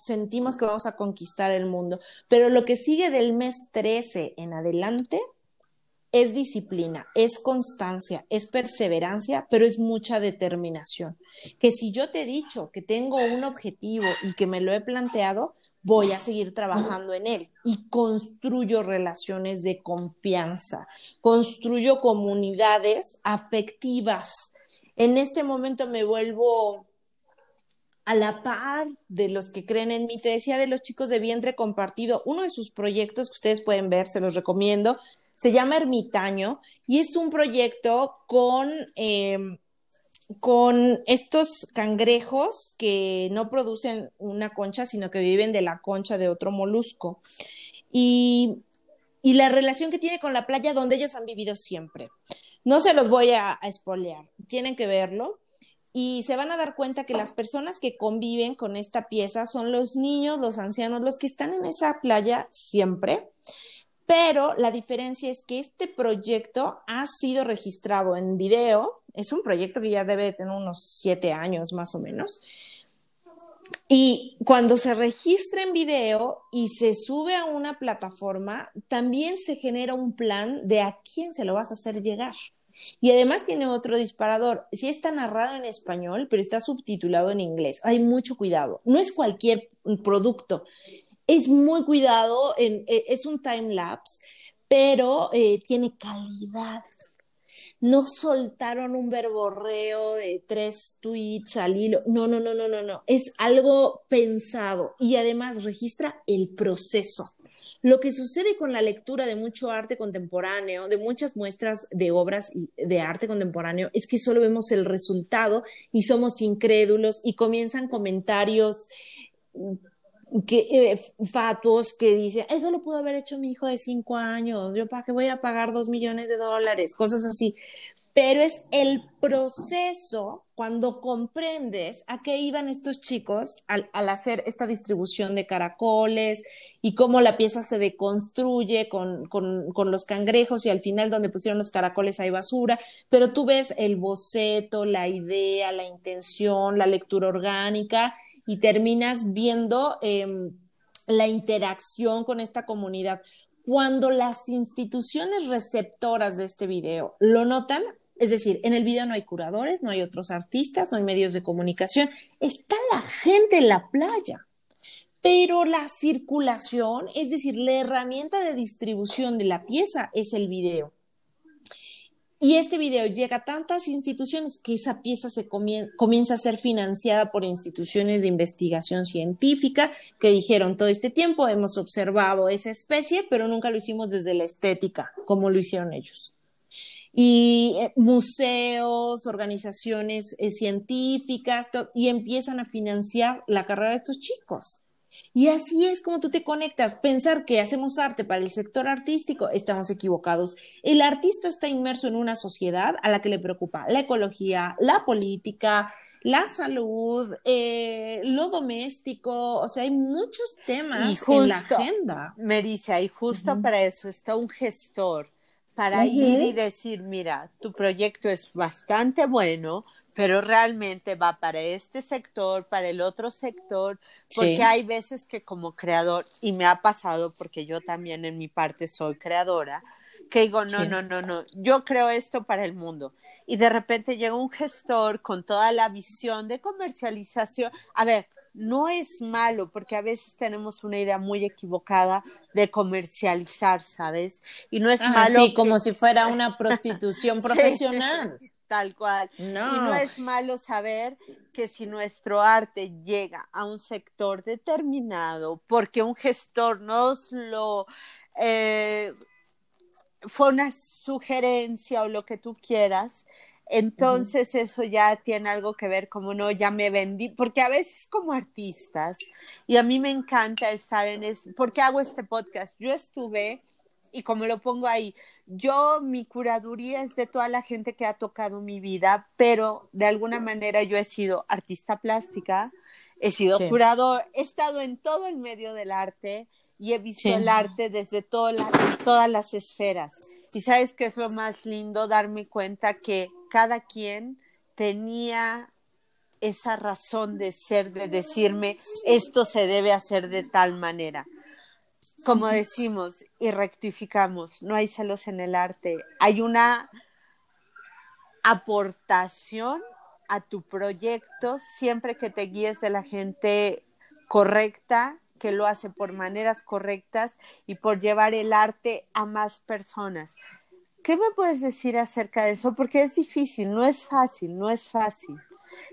sentimos que vamos a conquistar el mundo, pero lo que sigue del mes 13 en adelante es disciplina, es constancia, es perseverancia, pero es mucha determinación. Que si yo te he dicho que tengo un objetivo y que me lo he planteado, voy a seguir trabajando en él y construyo relaciones de confianza, construyo comunidades afectivas. En este momento me vuelvo a la par de los que creen en mí. Te decía de los chicos de vientre compartido, uno de sus proyectos que ustedes pueden ver, se los recomiendo, se llama Ermitaño y es un proyecto con, em, con estos cangrejos que no producen una concha, sino que viven de la concha de otro molusco. Y y la relación que tiene con la playa donde ellos han vivido siempre. No se los voy a, a espolear, tienen que verlo y se van a dar cuenta que las personas que conviven con esta pieza son los niños, los ancianos, los que están en esa playa siempre. Pero la diferencia es que este proyecto ha sido registrado en video. Es un proyecto que ya debe de tener unos siete años más o menos. Y cuando se registra en video y se sube a una plataforma, también se genera un plan de a quién se lo vas a hacer llegar. Y además tiene otro disparador. Sí está narrado en español, pero está subtitulado en inglés. Hay mucho cuidado. No es cualquier producto. Es muy cuidado, e, es un time lapse, pero eh, tiene calidad no soltaron un verborreo de tres tweets al hilo. No, no, no, no, no, no. Es algo pensado y además registra el proceso. Lo que sucede con la lectura de mucho arte contemporáneo, de muchas muestras de obras de arte contemporáneo, es que solo vemos el resultado y somos incrédulos y comienzan comentarios que eh, fatuos que dicen, eso lo pudo haber hecho mi hijo de cinco años, yo para qué voy a pagar dos millones de dólares, cosas así. Pero es el proceso cuando comprendes a qué iban estos chicos al, hacer esta distribución de caracoles y cómo la pieza se deconstruye con, con, con los cangrejos y al final donde pusieron los caracoles hay basura, pero tú ves el boceto, la idea, la intención, la lectura orgánica y terminas viendo em, la interacción con esta comunidad. Cuando las instituciones receptoras de este video lo notan, es decir, en el video no hay curadores, no hay otros artistas, no hay medios de comunicación, está la gente en la playa. Pero la circulación, es decir, la herramienta de distribución de la pieza es el video. Y este video llega a tantas instituciones que esa pieza se comienza a ser financiada por instituciones de investigación científica que dijeron todo este tiempo hemos observado esa especie, pero nunca lo hicimos desde la estética, como lo hicieron ellos. Y eh, museos, organizaciones eh, científicas, y empiezan a financiar la carrera de estos chicos. Y así es como tú te conectas. Pensar que hacemos arte para el sector artístico, estamos equivocados. El artista está inmerso en una sociedad a la que le preocupa la ecología, la política, la salud, eh, lo doméstico, o sea, hay muchos temas en la agenda. Y justo para eso está un gestor, para ir y decir, mira, tu proyecto es bastante bueno, pero realmente va para este sector, para el otro sector, porque hay veces que como creador, y me ha pasado porque yo también en mi parte soy creadora, que digo, no, no, no, no, yo creo esto para el mundo. Y de repente llega un gestor con toda la visión de comercialización. A ver, no es malo porque a veces tenemos una idea muy equivocada de comercializar, ¿sabes? Y no es ah, malo. Sí, como si fuera una prostitución profesional tal cual. Y no es malo saber que si nuestro arte llega a un sector determinado, porque un gestor nos lo eh, fue una sugerencia o lo que tú quieras, entonces eso ya tiene algo que ver como no, ya me vendí, porque a veces como artistas, y a mí me encanta estar en es, porque hago este podcast, yo estuve y como lo pongo ahí, yo mi curaduría es de toda la gente que ha tocado mi vida, pero de alguna manera yo he sido artista plástica, he sido curador, he estado en todo el medio del arte y he visto el arte desde todas las esferas. Y sabes qué es lo más lindo, darme cuenta que cada quien tenía esa razón de ser, de decirme, esto se debe hacer de tal manera como decimos y rectificamos, no hay celos en el arte, hay una aportación a tu proyecto siempre que te guíes de la gente correcta, que lo hace por maneras correctas y por llevar el arte a más personas. ¿Qué me puedes decir acerca de eso? Porque es difícil, no es fácil, no es fácil.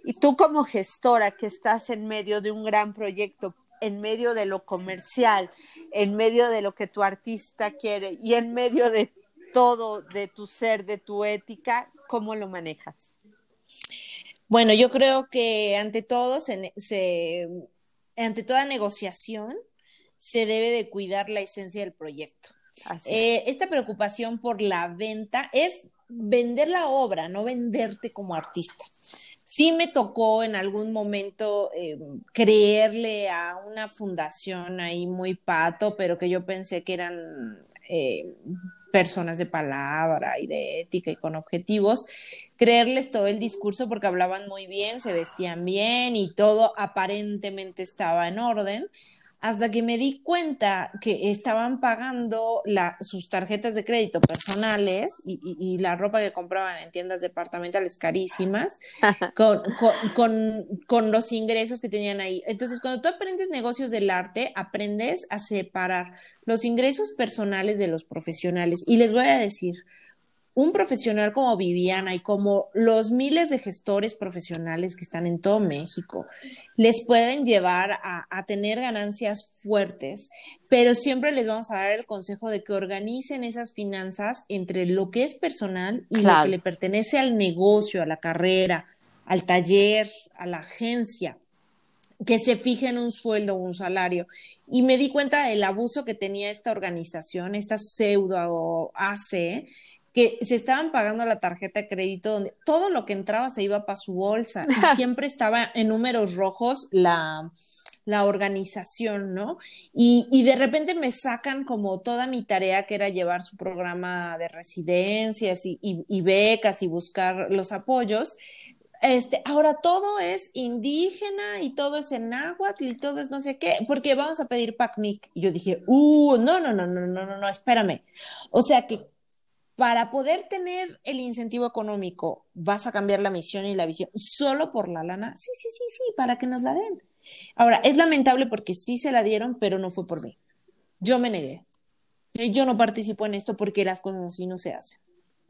Y tú como gestora que estás en medio de un gran proyecto, en medio de lo comercial, en medio de lo que tu artista quiere y en medio de todo, de tu ser, de tu ética, ¿cómo lo manejas? Bueno, yo creo que ante todo, se, ante toda negociación, se debe de cuidar la esencia del proyecto. Eh, esta preocupación por la venta es vender la obra, no venderte como artista. Sí me tocó en algún momento eh, creerle a una fundación ahí muy pato, pero que yo pensé que eran eh, personas de palabra y de ética y con objetivos, creerles todo el discurso porque hablaban muy bien, se vestían bien y todo aparentemente estaba en orden hasta que me di cuenta que estaban pagando sus tarjetas de crédito personales y, la ropa que compraban en tiendas departamentales carísimas con, con, los ingresos que tenían ahí. Entonces, cuando tú aprendes negocios del arte, aprendes a separar los ingresos personales de los profesionales. Y les voy a decir, un profesional como Viviana y como los miles de gestores profesionales que están en todo México les pueden llevar a, tener ganancias fuertes, pero siempre les vamos a dar el consejo de que organicen esas finanzas entre lo que es personal y lo que le pertenece al negocio, a la carrera, al taller, a la agencia que se fijen un sueldo o un salario. Y me di cuenta del abuso que tenía esta organización, esta pseudo AC, que se estaban pagando la tarjeta de crédito donde todo lo que entraba se iba para su bolsa y siempre estaba en números rojos la, la organización, ¿no? Y, y, de repente me sacan como toda mi tarea que era llevar su programa de residencias y, y, becas y buscar los apoyos. Este, ahora todo es indígena y todo es en náhuatl y todo es no sé qué, porque vamos a pedir PACNIC. Y yo dije, uh, no, no, no, no, no, no, no, espérame. O sea que para poder tener el incentivo económico, vas a cambiar la misión y la visión solo por la lana. Sí, sí, sí, sí, para que nos la den. Ahora, es lamentable porque sí se la dieron, pero no fue por mí. Yo me negué. Yo no participo en esto porque las cosas así no se hacen.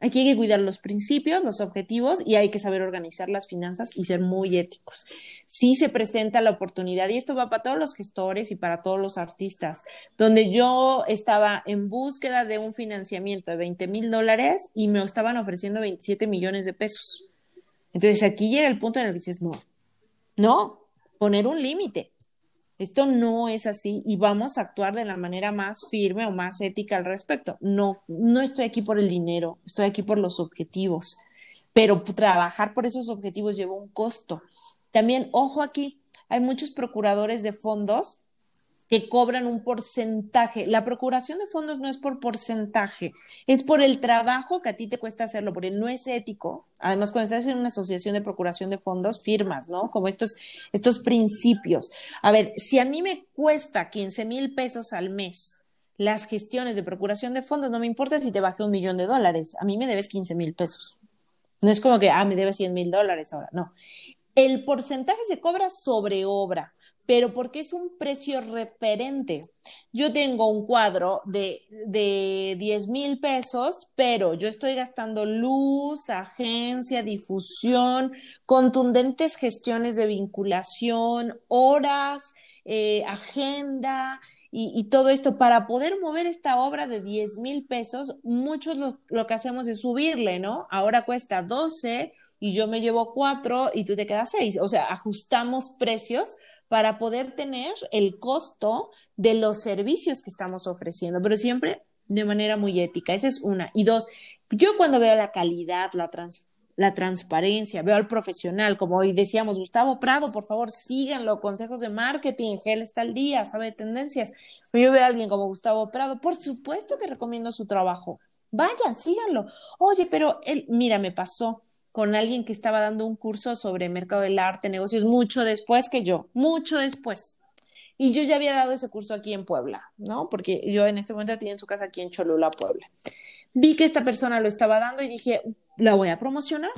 Aquí hay que cuidar los principios, los objetivos y hay que saber organizar las finanzas y ser muy éticos. Si se presenta la oportunidad, y esto va para todos los gestores y para todos los artistas, donde yo estaba en búsqueda de un financiamiento de 20 mil dólares y me estaban ofreciendo 27 millones de pesos. Entonces aquí llega el punto en el que dices, no, no, poner un límite. Esto no es así y vamos a actuar de la manera más firme o más ética al respecto. No, no estoy aquí por el dinero, estoy aquí por los objetivos, pero trabajar por esos objetivos lleva un costo. También, ojo aquí, hay muchos procuradores de fondos que cobran un porcentaje. La procuración de fondos no es por porcentaje, es por el trabajo que a ti te cuesta hacerlo, porque no es ético. Además, cuando estás en una asociación de procuración de fondos, firmas, ¿no? Como estos, estos principios. A ver, si a mí me cuesta 15 mil pesos al mes las gestiones de procuración de fondos, no me importa si te bajé un millón de dólares, a mí me debes 15 mil pesos. No es como que, ah, me debes 100 mil dólares ahora, no. El porcentaje se cobra sobre obra pero porque es un precio referente. Yo tengo un cuadro de, de 10 mil pesos, pero yo estoy gastando luz, agencia, difusión, contundentes gestiones de vinculación, horas, eh, agenda. Y, todo esto para poder mover esta obra de 10 mil pesos, muchos lo, lo, que hacemos es subirle, ¿no? Ahora cuesta 12 y yo me llevo 4 y tú te quedas 6. O sea, ajustamos precios para poder tener el costo de los servicios que estamos ofreciendo, pero siempre de manera muy ética. Esa es una. Y dos, yo cuando veo la calidad, la, la transparencia, veo al profesional, como hoy decíamos, Gustavo Prado, por favor, síganlo, consejos de marketing, Gel está al día, sabe tendencias. Yo veo a alguien como Gustavo Prado, por supuesto que recomiendo su trabajo. Vayan, síganlo. Oye, pero él, mira, me pasó con alguien que estaba dando un curso sobre mercado del arte, negocios, mucho después que yo, mucho después. Y yo ya había dado ese curso aquí en Puebla, ¿no? Porque yo en este momento tenía en su casa aquí en Cholula, Puebla. Vi que esta persona lo estaba dando y dije, la voy a promocionar.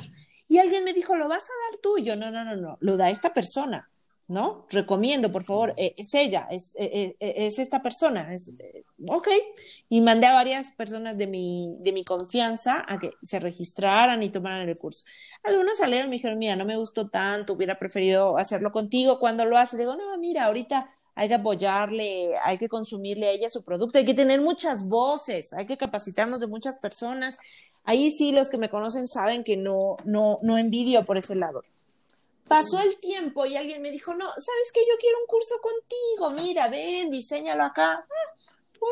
Y alguien me dijo, ¿lo vas a dar tú? Y yo, no, no, no, no, lo da esta persona. ¿No? Recomiendo, por favor, eh, es ella, es, eh, eh, es esta persona, es, ok. Y mandé a varias personas de mi, de mi confianza a que se registraran y tomaran el curso. Algunos salieron y me dijeron, mira, no me gustó tanto, hubiera preferido hacerlo contigo cuando lo hace. Digo, no, mira, ahorita hay que apoyarle, hay que consumirle a ella su producto, hay que tener muchas voces, hay que capacitarnos de muchas personas. Ahí sí los que me conocen saben que no, no, no envidio por ese lado. Pasó el tiempo y alguien me dijo, no, ¿sabes que Yo quiero un curso contigo, mira, ven, diseñalo acá. Ah,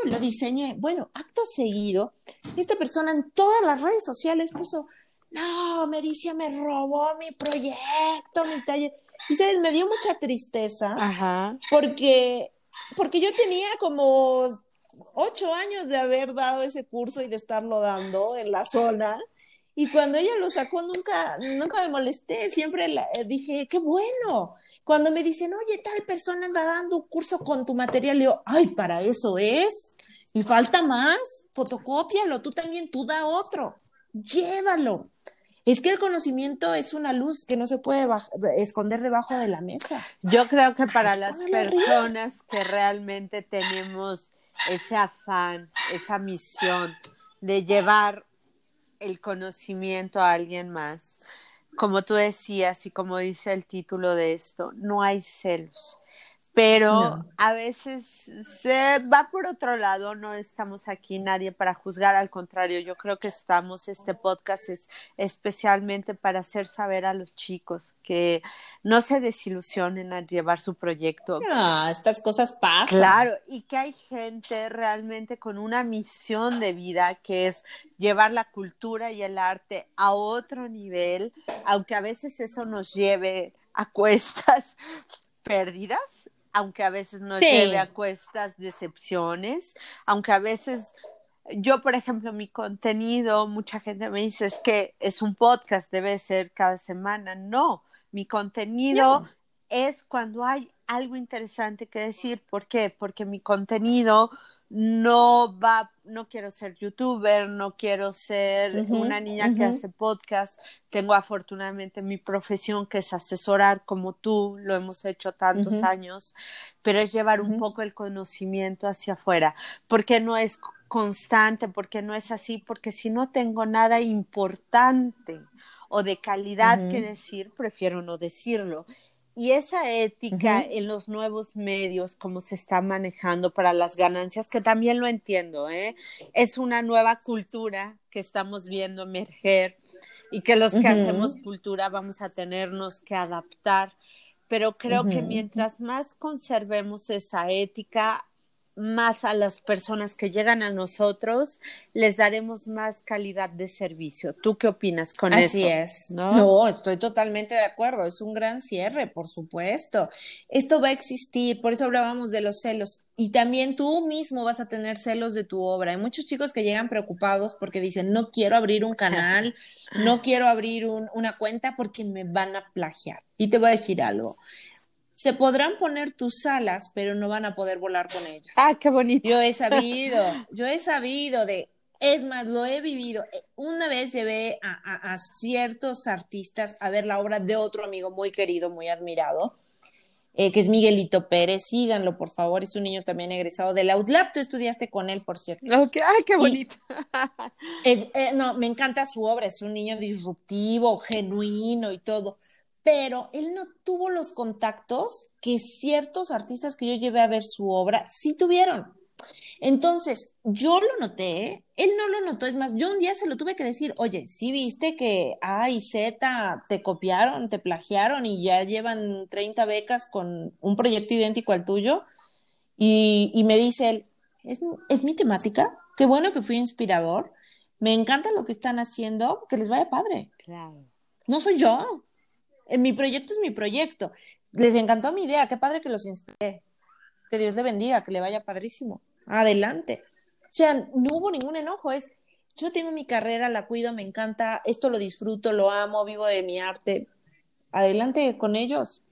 lo diseñé. Bueno, acto seguido, esta persona en todas las redes sociales puso, no, Mericia me robó mi proyecto, mi taller. Y sabes, me dio mucha tristeza Ajá. porque, porque yo tenía como ocho años de haber dado ese curso y de estarlo dando en la zona. Y cuando ella lo sacó, nunca, nunca me molesté, siempre la, eh, dije, qué bueno. Cuando me dicen, oye, tal persona anda dando un curso con tu material, le digo, ay, para eso es. Y falta más, fotocópialo, tú también, tú da otro, llévalo. Es que el conocimiento es una luz que no se puede esconder debajo de la mesa. Yo creo que para las personas que realmente tenemos ese afán, esa misión de llevar el conocimiento a alguien más, como tú decías y como dice el título de esto, no hay celos pero a veces se va por otro lado, no estamos aquí nadie para juzgar, al contrario, yo creo que estamos, este podcast es especialmente para hacer saber a los chicos que no se desilusionen al llevar su proyecto. Ah, estas cosas pasan. Claro, y que hay gente realmente con una misión de vida que es llevar la cultura y el arte a otro nivel, aunque a veces eso nos lleve a cuestas pérdidas, aunque a veces nos lleve a cuestas decepciones, aunque a veces yo, por ejemplo, mi contenido, mucha gente me dice es que es un podcast, debe ser cada semana. No, mi contenido es cuando hay algo interesante que decir. ¿Por qué? Porque mi contenido no va, no quiero ser youtuber, no quiero ser una niña que hace podcast. Tengo afortunadamente mi profesión que es asesorar como tú, lo hemos hecho tantos años, pero es llevar un poco el conocimiento hacia afuera, porque no es constante, porque no es así, porque si no tengo nada importante o de calidad que decir, prefiero no decirlo. Y esa ética en los nuevos medios, cómo se está manejando para las ganancias, que también lo entiendo, ¿eh? es una nueva cultura que estamos viendo emerger y que los que hacemos cultura vamos a tenernos que adaptar. Pero creo que mientras más conservemos esa ética, más a las personas que llegan a nosotros, les daremos más calidad de servicio. ¿Tú qué opinas con eso? Así es. ¿no? no, estoy totalmente de acuerdo. Es un gran cierre, por supuesto. Esto va a existir, por eso hablábamos de los celos. Y también tú mismo vas a tener celos de tu obra. Hay muchos chicos que llegan preocupados porque dicen, no quiero abrir un canal, no quiero abrir una cuenta porque me van a plagiar. Y te voy a decir algo se podrán poner tus alas, pero no van a poder volar con ellas. Ah, qué bonito. Yo he sabido, yo he sabido de, es más, lo he vivido. Una vez llevé a, ciertos artistas a ver la obra de otro amigo muy querido, muy admirado, eh, que es Miguelito Pérez. Síganlo, por favor. Es un niño también egresado del Outlap. Tú estudiaste con él, por cierto. Okay. Ay, qué bonito. Eh, no, me encanta su obra. Es un niño disruptivo, genuino y todo pero él no tuvo los contactos que ciertos artistas que yo llevé a ver su obra sí tuvieron. Entonces, yo lo noté, él no lo notó, es más, yo un día se lo tuve que decir, oye, sí viste que A y Z te copiaron, te plagiaron y ya llevan 30 becas con un proyecto idéntico al tuyo. Y, y me dice él, ¿Es, es mi temática, qué bueno que fui inspirador, me encanta lo que están haciendo, que les vaya padre. Claro. No soy yo, mi proyecto es mi proyecto. Les encantó mi idea, qué padre que los inspiré. Que Dios le bendiga, que le vaya padrísimo. Adelante. O sea, no hubo ningún enojo, es yo tengo mi carrera, la cuido, me encanta, esto lo disfruto, lo amo, vivo de mi arte. Adelante con ellos.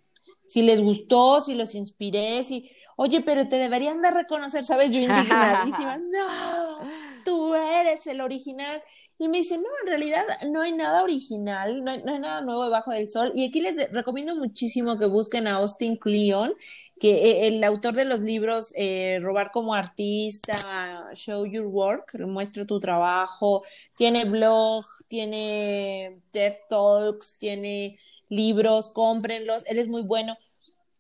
Si les gustó, si los inspiré, si, oye, pero te deberían de reconocer, ¿sabes? Yo indignadísima, no, tú eres el original. Y me dice, no, en realidad no hay nada original, no hay, nada nuevo debajo del sol. Y aquí les recomiendo muchísimo que busquen a Austin Kleon, que eh, el autor de los libros eh, Robar como artista, Show Your Work, muestra tu trabajo, tiene blog, tiene TED Talks, tiene libros, cómprenlos, él es muy bueno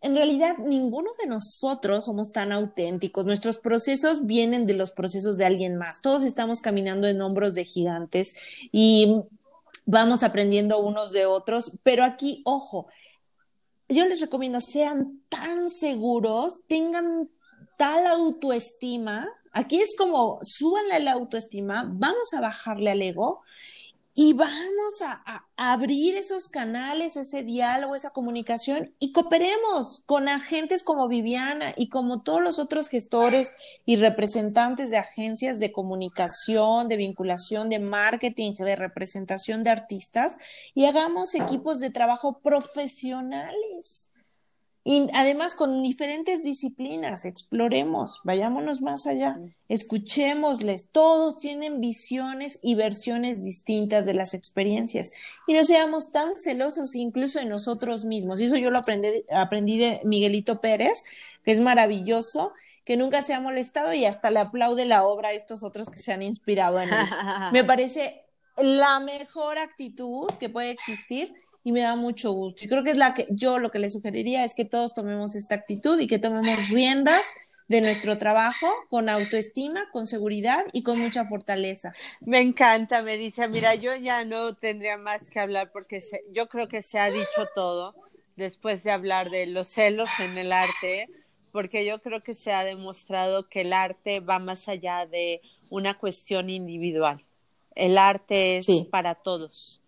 en realidad ninguno de nosotros somos tan auténticos. Nuestros procesos vienen de los procesos de alguien más. Todos estamos caminando en hombros de gigantes y vamos aprendiendo unos de otros. Pero aquí, ojo, yo les recomiendo, sean tan seguros, tengan tal autoestima Aquí es como, súbanle la autoestima, vamos a bajarle al ego y vamos a, abrir esos canales, ese diálogo, esa comunicación y cooperemos con agentes como Viviana y como todos los otros gestores y representantes de agencias de comunicación, de vinculación, de marketing, de representación de artistas y hagamos equipos de trabajo profesionales y además con diferentes disciplinas, exploremos, vayámonos más allá, escuchémosles, todos tienen visiones y versiones distintas de las experiencias y no seamos tan celosos incluso en nosotros mismos. Y eso yo lo aprendí, aprendí de Miguelito Pérez, que es maravilloso, que nunca se ha molestado y hasta le aplaude la obra a estos otros que se han inspirado en él. Me parece la mejor actitud que puede existir y me da mucho gusto. Y creo que es la que yo lo que le sugeriría es que todos tomemos esta actitud y que tomemos riendas de nuestro trabajo con autoestima, con seguridad y con mucha fortaleza. Me encanta, Melissa. Mira, yo ya no tendría más que hablar porque yo creo que se ha dicho todo después de hablar de los celos en el arte, porque yo creo que se ha demostrado que el arte va más allá de una cuestión individual. El arte es para todos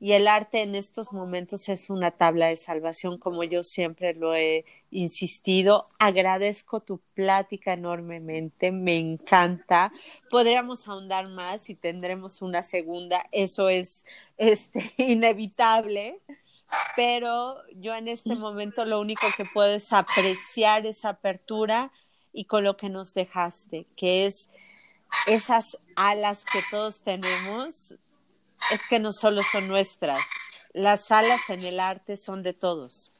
y el arte en estos momentos es una tabla de salvación, como yo siempre lo he insistido. Agradezco tu plática enormemente, me encanta. Podríamos ahondar más y tendremos una segunda, eso es este, inevitable. Pero yo en este momento lo único que puedo es apreciar esa apertura y con lo que nos dejaste, que es esas alas que todos tenemos, es que no solo son nuestras, las alas en el arte son de todos.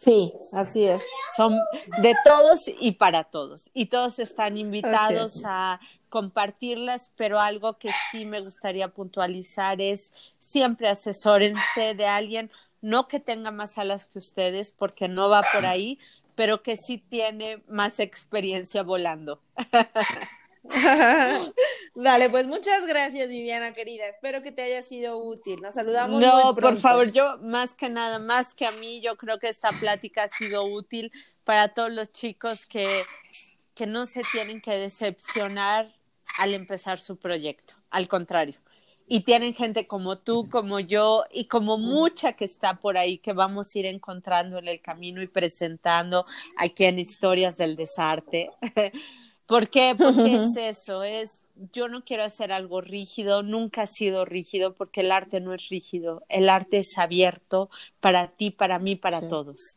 Sí, así es. Son de todos y para todos. Y todos están invitados a compartirlas, pero algo que sí me gustaría puntualizar es siempre asesórense de alguien, no que tenga más alas que ustedes, porque no va por ahí, pero que sí tiene más experiencia volando. Dale, pues muchas gracias, Viviana querida. Espero que te haya sido útil. Nos saludamos. No, por favor, yo más que nada, más que a mí, yo creo que esta plática ha sido útil para todos los chicos que, que no se tienen que decepcionar al empezar su proyecto. Al contrario. Y tienen gente como tú, como yo y como mucha que está por ahí que vamos a ir encontrando en el camino y presentando aquí en Historias del Desarte. ¿Por qué? Porque es eso, es yo no quiero hacer algo rígido, nunca ha sido rígido porque el arte no es rígido, el arte es abierto para ti, para mí, para todos.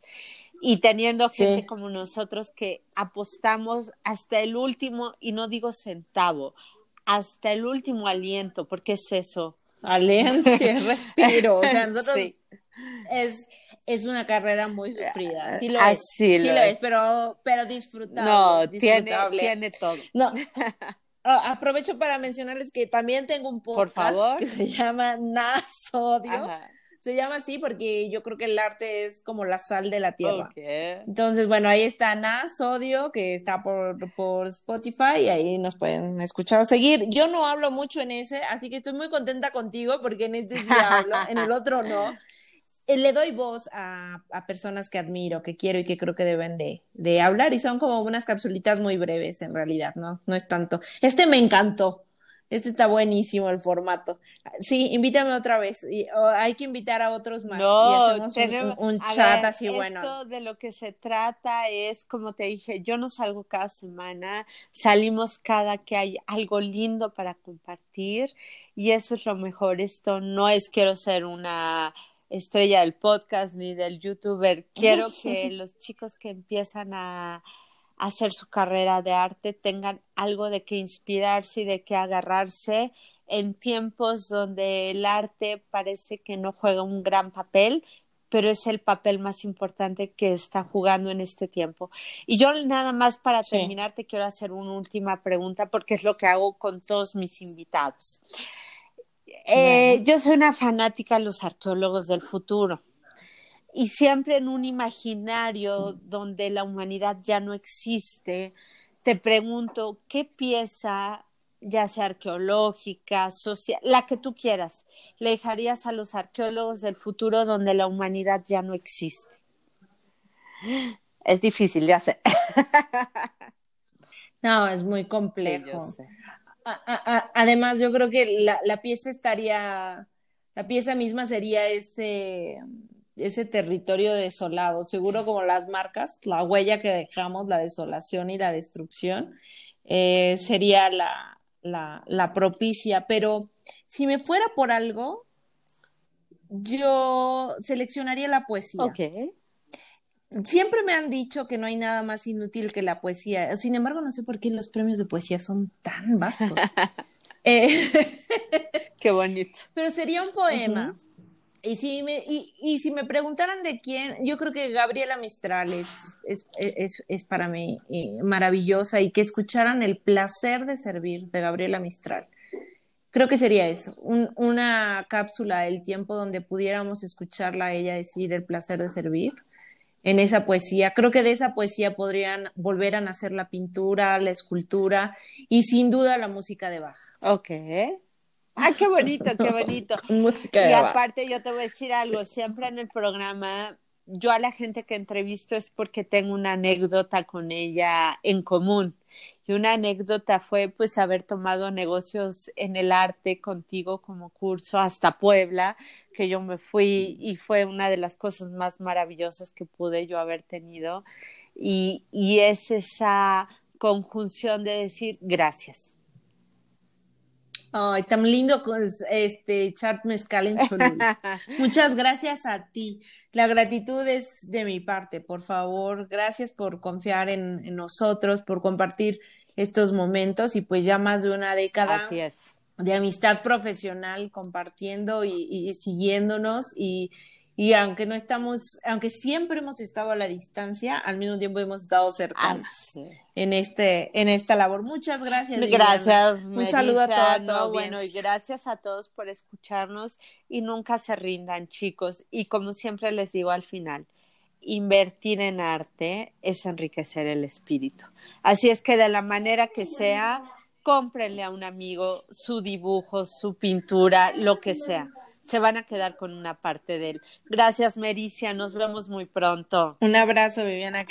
Y teniendo gente como nosotros que apostamos hasta el último, y no digo centavo, hasta el último aliento, porque es eso. Aliento, respiro, o sea, nosotros es es una carrera muy sufrida. Sí lo es. Sí, lo, es. pero, pero disfrutable. No, Tiene, tiene todo. No. Aprovecho para mencionarles que también tengo un podcast que se llama Nasodio. Se llama así porque yo creo que el arte es como la sal de la tierra. Entonces, bueno, ahí está Nasodio, que está por, por Spotify, y ahí nos pueden escuchar o seguir. Yo no hablo mucho en ese, así que estoy muy contenta contigo porque en este sí hablo, en el otro no. Eh, le doy voz a, personas que admiro, que quiero y que creo que deben de, de, hablar y son como unas capsulitas muy breves en realidad, ¿no? No es tanto. Este me encantó. Este está buenísimo el formato. Sí, invítame otra vez. Y, hay que invitar a otros más. No, tenemos, un, chat así bueno. Esto de lo que se trata es, como te dije, yo no salgo cada semana, salimos cada que hay algo lindo para compartir y eso es lo mejor. Esto no es quiero ser una estrella del podcast ni del youtuber. Quiero que los chicos que empiezan a, hacer su carrera de arte tengan algo de que inspirarse y de que agarrarse en tiempos donde el arte parece que no juega un gran papel, pero es el papel más importante que está jugando en este tiempo. Y yo nada más para terminar te quiero hacer una última pregunta porque es lo que hago con todos mis invitados. Eh, yo soy una fanática de los arqueólogos del futuro y siempre en un imaginario donde la humanidad ya no existe, te pregunto, ¿qué pieza, ya sea arqueológica, social, la que tú quieras, le dejarías a los arqueólogos del futuro donde la humanidad ya no existe? Es difícil, ya sé. No, es muy complejo. Además, yo creo que la, pieza estaría, la pieza misma sería ese, ese territorio desolado, seguro como las marcas, la huella que dejamos, la desolación y la destrucción, eh, sería la, la, la propicia, pero si me fuera por algo, yo seleccionaría la poesía. Ok. Siempre me han dicho que no hay nada más inútil que la poesía. Sin embargo, no sé por qué los premios de poesía son tan vastos. Eh, qué bonito. Pero sería un poema. Y si, me, y, si me preguntaran de quién, yo creo que Gabriela Mistral es, es, para mí eh, maravillosa y que escucharan el placer de servir de Gabriela Mistral. Creo que sería eso, una cápsula del tiempo donde pudiéramos escucharla a ella decir el placer de servir en esa poesía. Creo que de esa poesía podrían volver a nacer la pintura, la escultura y sin duda la música de Bach. Ok. Ah, qué bonito, qué bonito. música y aparte yo te voy a decir algo, siempre en el programa yo a la gente que entrevisto es porque tengo una anécdota con ella en común. Y una anécdota fue pues haber tomado negocios en el arte contigo como curso hasta Puebla, que yo me fui y fue una de las cosas más maravillosas que pude yo haber tenido. Y, y es esa conjunción de decir gracias. Ay, tan lindo este echar mezcal en Cholula. Muchas gracias a ti. La gratitud es de mi parte, por favor. Gracias por confiar en, nosotros, por compartir estos momentos y pues ya más de una década de amistad profesional compartiendo y siguiéndonos y, y aunque no estamos, aunque siempre hemos estado a la distancia, al mismo tiempo hemos estado cercanas en este, en esta labor. Muchas gracias. Gracias. Un saludo a todos. bueno, y gracias a todos por escucharnos y nunca se rindan, chicos. Y como siempre les digo al final, invertir en arte es enriquecer el espíritu. Así es que de la manera que sea, cómprenle a un amigo su dibujo, su pintura, lo que sea se van a quedar con una parte de él. Gracias, Mericia. Nos vemos muy pronto. Un abrazo, Viviana.